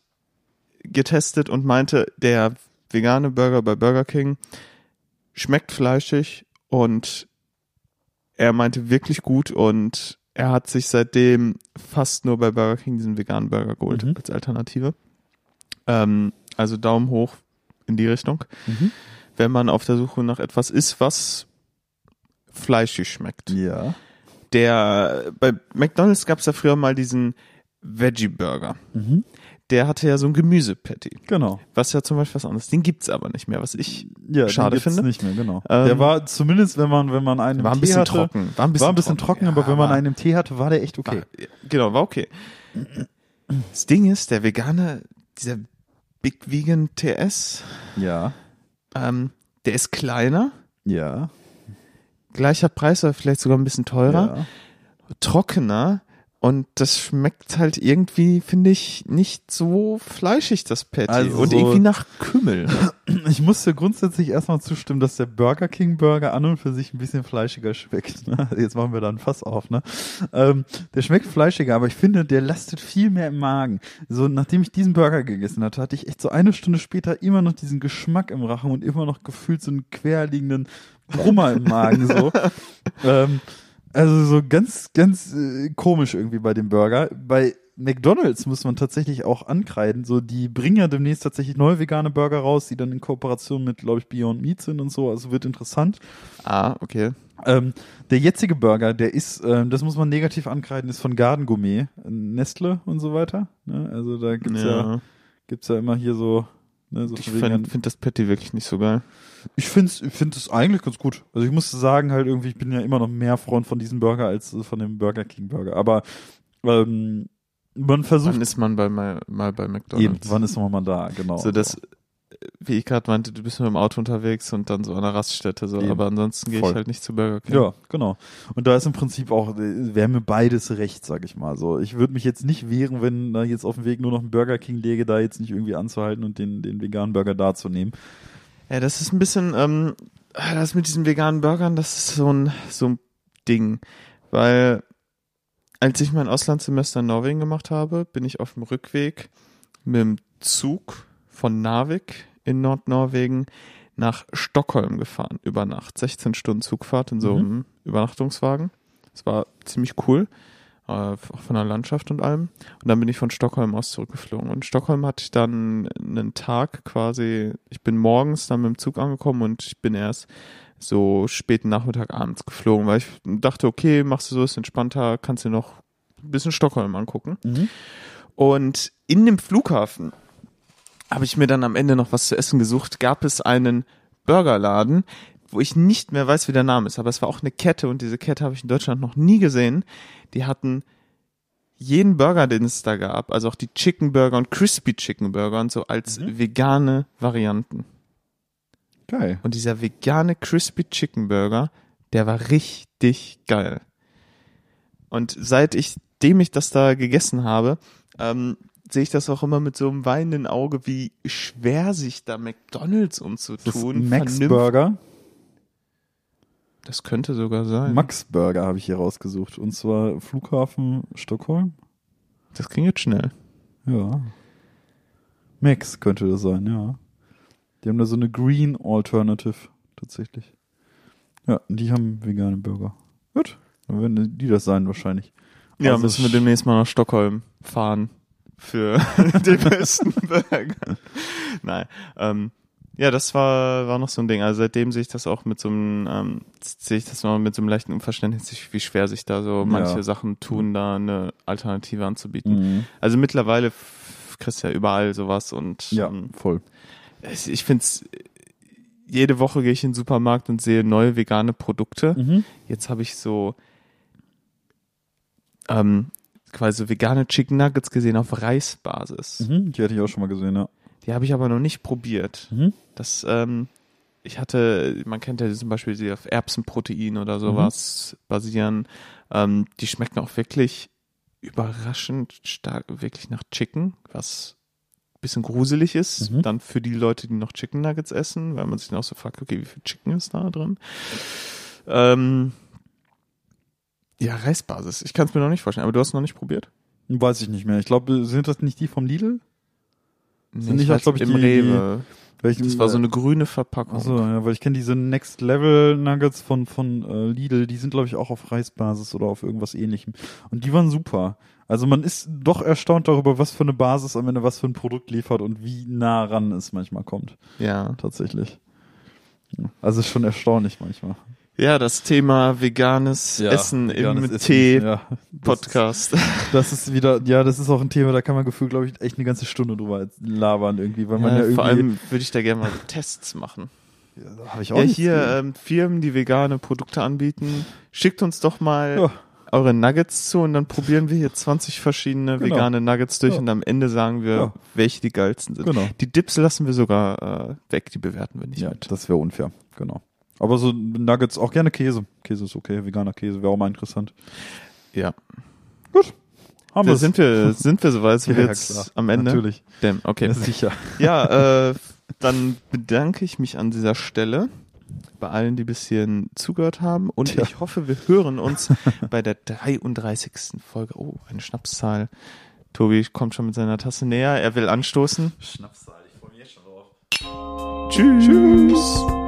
[SPEAKER 1] getestet und meinte, der vegane Burger bei Burger King schmeckt fleischig und er meinte wirklich gut und er hat sich seitdem fast nur bei Burger King diesen veganen Burger geholt
[SPEAKER 2] Mhm.
[SPEAKER 1] als Alternative. Ähm, also Daumen hoch in die Richtung.
[SPEAKER 2] Mhm.
[SPEAKER 1] Wenn man auf der Suche nach etwas ist, was fleischig schmeckt
[SPEAKER 2] Ja.
[SPEAKER 1] der bei McDonald's gab es ja früher mal diesen Veggie Burger.
[SPEAKER 2] Mhm.
[SPEAKER 1] Der hatte ja so ein Gemüsepatty.
[SPEAKER 2] Genau.
[SPEAKER 1] Was ja zum Beispiel was anderes. Den gibt's aber nicht mehr, was ich
[SPEAKER 2] Ja,
[SPEAKER 1] schade
[SPEAKER 2] den gibt's
[SPEAKER 1] finde.
[SPEAKER 2] nicht mehr, genau.
[SPEAKER 1] Ähm,
[SPEAKER 2] der war zumindest, wenn man, wenn man einen
[SPEAKER 1] War ein
[SPEAKER 2] Tee
[SPEAKER 1] bisschen
[SPEAKER 2] hatte,
[SPEAKER 1] trocken. War ein bisschen,
[SPEAKER 2] war ein bisschen trocken, aber wenn man einen im Tee hatte, war der echt okay.
[SPEAKER 1] War, genau, war okay. Das Ding ist, der vegane, dieser Big Vegan TS,
[SPEAKER 2] Ja,
[SPEAKER 1] ähm, der ist kleiner,
[SPEAKER 2] ja,
[SPEAKER 1] gleicher Preis oder vielleicht sogar ein bisschen teurer,
[SPEAKER 2] ja.
[SPEAKER 1] trockener und das schmeckt halt irgendwie, finde ich, nicht so fleischig, das Patty.
[SPEAKER 2] Also
[SPEAKER 1] und irgendwie nach Kümmel. [CLEARS THROAT]
[SPEAKER 2] Ich muss dir grundsätzlich erstmal zustimmen, dass der Burger King Burger an und für sich ein bisschen fleischiger schmeckt. Ne? Jetzt machen wir da ein Fass auf, ne? Ähm, der schmeckt fleischiger, aber ich finde, der lastet viel mehr im Magen. So, nachdem ich diesen Burger gegessen hatte, hatte ich echt so eine Stunde später immer noch diesen Geschmack im Rachen und immer noch gefühlt so einen querliegenden Brummer im Magen, so. [LAUGHS] ähm, also so ganz, ganz äh, komisch irgendwie bei dem Burger. Bei McDonalds muss man tatsächlich auch ankreiden. So, die bringen ja demnächst tatsächlich neue vegane Burger raus, die dann in Kooperation mit, glaube ich, Beyond Meat sind und so. Also wird interessant.
[SPEAKER 1] ah, okay.
[SPEAKER 2] Ähm, der jetzige Burger, der ist, ähm, das muss man negativ ankreiden, ist von Garden Gourmet, Nestle und so weiter. Ne? Also da gibt's ja.
[SPEAKER 1] Ja.
[SPEAKER 2] gibt's ja immer hier so. Ne, so
[SPEAKER 1] Ich finde find das Patty wirklich nicht so geil.
[SPEAKER 2] ich finde ich find es eigentlich ganz gut. Also ich muss sagen, halt irgendwie, ich bin ja immer noch mehr Freund von diesem Burger als äh, von dem Burger King Burger. Aber ähm, man versucht.
[SPEAKER 1] Wann ist man bei, mal, mal bei
[SPEAKER 2] eben,
[SPEAKER 1] McDonalds?
[SPEAKER 2] wann ist man mal da, genau.
[SPEAKER 1] so das, wie ich gerade meinte, du bist mit dem Auto unterwegs und dann so an der Raststätte so,
[SPEAKER 2] Eben.
[SPEAKER 1] aber ansonsten gehe ich halt nicht zu Burger King.
[SPEAKER 2] Ja, genau. Und da ist im Prinzip auch, äh, wäre mir beides recht, sag ich mal. So, ich würde mich jetzt nicht wehren, wenn da jetzt auf dem Weg nur noch ein Burger King läge, da jetzt nicht irgendwie anzuhalten und den, den veganen Burger da zu nehmen.
[SPEAKER 1] Ja, das ist ein bisschen, ähm, das mit diesen veganen Burgern, das ist so ein, so ein Ding. Weil, als ich mein Auslandssemester in Norwegen gemacht habe, bin ich auf dem Rückweg mit dem Zug von Narvik in Nordnorwegen nach Stockholm gefahren, über Nacht. 16 Stunden Zugfahrt in so einem Übernachtungswagen. Das war ziemlich cool. äh, auch von der Landschaft und allem. Und dann bin ich von Stockholm aus zurückgeflogen. Und in Stockholm hatte ich dann einen Tag quasi, ich bin morgens dann mit dem Zug angekommen und ich bin erst so späten Nachmittag abends geflogen, weil ich dachte, okay, machst du so, ist entspannter, kannst dir noch ein bisschen Stockholm angucken.
[SPEAKER 2] Mhm.
[SPEAKER 1] Und in dem Flughafen habe ich mir dann am Ende noch was zu essen gesucht, gab es einen Burgerladen, wo ich nicht mehr weiß, wie der Name ist, aber es war auch eine Kette und diese Kette habe ich in Deutschland noch nie gesehen. Die hatten jeden Burger, den es da gab, also auch die Chicken Burger und Crispy Chicken Burger und so als
[SPEAKER 2] Mhm.
[SPEAKER 1] vegane Varianten.
[SPEAKER 2] Geil.
[SPEAKER 1] Und dieser vegane Crispy Chicken Burger, der war richtig geil. Und seit ich, dem ich das da gegessen habe, ähm, sehe ich das auch immer mit so einem weinenden Auge, wie schwer sich da McDonalds umzutun.
[SPEAKER 2] Max
[SPEAKER 1] vernünft-
[SPEAKER 2] Burger.
[SPEAKER 1] Das könnte sogar sein.
[SPEAKER 2] Max Burger habe ich hier rausgesucht. Und zwar Flughafen Stockholm.
[SPEAKER 1] Das ging jetzt schnell.
[SPEAKER 2] Ja. Max könnte das sein, ja. Die haben da so eine Green Alternative tatsächlich. Ja, die haben vegane Burger. Gut, dann werden die das sein wahrscheinlich.
[SPEAKER 1] Ja,
[SPEAKER 2] Also
[SPEAKER 1] müssen wir demnächst mal nach Stockholm fahren für [LAUGHS] den besten Burger. Nein. Ähm, ja, das war, war noch so ein Ding. Also seitdem sehe ich das auch mit so einem, ähm, sehe ich das noch mit so einem leichten Unverständnis, wie schwer sich da so manche
[SPEAKER 2] Ja.
[SPEAKER 1] Sachen tun, da eine Alternative anzubieten.
[SPEAKER 2] Mhm.
[SPEAKER 1] Also mittlerweile kriegst du ja überall sowas und
[SPEAKER 2] Ja,
[SPEAKER 1] ähm,
[SPEAKER 2] voll.
[SPEAKER 1] ich, ich finde es, jede Woche gehe ich in den Supermarkt und sehe neue vegane Produkte.
[SPEAKER 2] Mhm.
[SPEAKER 1] Jetzt habe ich so ähm, quasi vegane Chicken Nuggets gesehen auf Reisbasis.
[SPEAKER 2] Mhm. Die hatte ich auch schon mal gesehen, ja.
[SPEAKER 1] Die habe ich aber noch nicht probiert.
[SPEAKER 2] Mhm.
[SPEAKER 1] Das, ähm, ich hatte, man kennt ja zum Beispiel die auf Erbsenprotein oder sowas basieren. Ähm, die schmecken auch wirklich überraschend stark, wirklich nach Chicken, was ein bisschen gruselig ist.
[SPEAKER 2] Mhm.
[SPEAKER 1] Dann für die Leute, die noch Chicken Nuggets essen, weil man sich dann auch so fragt, okay, wie viel Chicken ist da drin? Ähm, ja, Reisbasis. Ich kann es mir noch nicht vorstellen, aber du hast noch nicht probiert?
[SPEAKER 2] Weiß ich nicht mehr. Ich glaube, sind das nicht die vom Lidl?
[SPEAKER 1] Nee,
[SPEAKER 2] nicht
[SPEAKER 1] ich
[SPEAKER 2] auch,
[SPEAKER 1] weiß,
[SPEAKER 2] glaub ich,
[SPEAKER 1] im
[SPEAKER 2] die-
[SPEAKER 1] Rewe.
[SPEAKER 2] Ich,
[SPEAKER 1] Das war so eine grüne Verpackung.
[SPEAKER 2] Achso, ja, weil ich kenne diese Next Level Nuggets von, von äh, Lidl, die sind, glaube ich, auch auf Reisbasis oder auf irgendwas ähnlichem. Und die waren super. Also man ist doch erstaunt darüber, was für eine Basis am Ende was für ein Produkt liefert und wie nah ran es manchmal kommt.
[SPEAKER 1] Ja.
[SPEAKER 2] Tatsächlich. Also ist schon erstaunlich manchmal.
[SPEAKER 1] Ja, das Thema veganes
[SPEAKER 2] Ja,
[SPEAKER 1] Essen
[SPEAKER 2] veganes
[SPEAKER 1] im
[SPEAKER 2] Essen,
[SPEAKER 1] Tee
[SPEAKER 2] ja.
[SPEAKER 1] Podcast.
[SPEAKER 2] Das ist wieder, ja, das ist auch ein Thema, da kann man gefühlt, glaube ich, echt eine ganze Stunde drüber labern irgendwie, weil man ja,
[SPEAKER 1] Ja,
[SPEAKER 2] irgendwie.
[SPEAKER 1] vor allem würde ich da gerne mal Tests machen.
[SPEAKER 2] ja, habe ich auch
[SPEAKER 1] Ja, hier ähm, Firmen, die vegane Produkte anbieten, schickt uns doch mal
[SPEAKER 2] Ja.
[SPEAKER 1] eure Nuggets zu und dann probieren wir hier 20 verschiedene
[SPEAKER 2] Genau.
[SPEAKER 1] vegane Nuggets durch
[SPEAKER 2] Ja.
[SPEAKER 1] und am Ende sagen wir,
[SPEAKER 2] Ja.
[SPEAKER 1] welche die geilsten sind.
[SPEAKER 2] Genau.
[SPEAKER 1] Die Dips lassen wir sogar äh, weg, die bewerten wir nicht
[SPEAKER 2] Ja,
[SPEAKER 1] mit.
[SPEAKER 2] das wäre unfair, genau. Aber so Nuggets, auch gerne Käse. Käse ist okay, veganer Käse wäre auch mal interessant.
[SPEAKER 1] Ja.
[SPEAKER 2] Gut. Haben
[SPEAKER 1] Da sind wir, [LAUGHS] sind wir soweit, sind
[SPEAKER 2] Ja,
[SPEAKER 1] wir
[SPEAKER 2] ja,
[SPEAKER 1] jetzt
[SPEAKER 2] klar.
[SPEAKER 1] am Ende?
[SPEAKER 2] Natürlich.
[SPEAKER 1] Damn, okay.
[SPEAKER 2] Ja, sicher. [LAUGHS]
[SPEAKER 1] Ja, äh, dann bedanke ich mich an dieser Stelle bei allen, die bis hierhin zugehört haben. Und
[SPEAKER 2] Tja.
[SPEAKER 1] ich hoffe, wir hören uns [LAUGHS] bei der 33. Folge. Oh, eine Schnapszahl. Tobi kommt schon mit seiner Tasse näher. Er will anstoßen.
[SPEAKER 2] Schnapszahl, ich freue mich jetzt schon drauf.
[SPEAKER 1] Tschüss. Tschüss.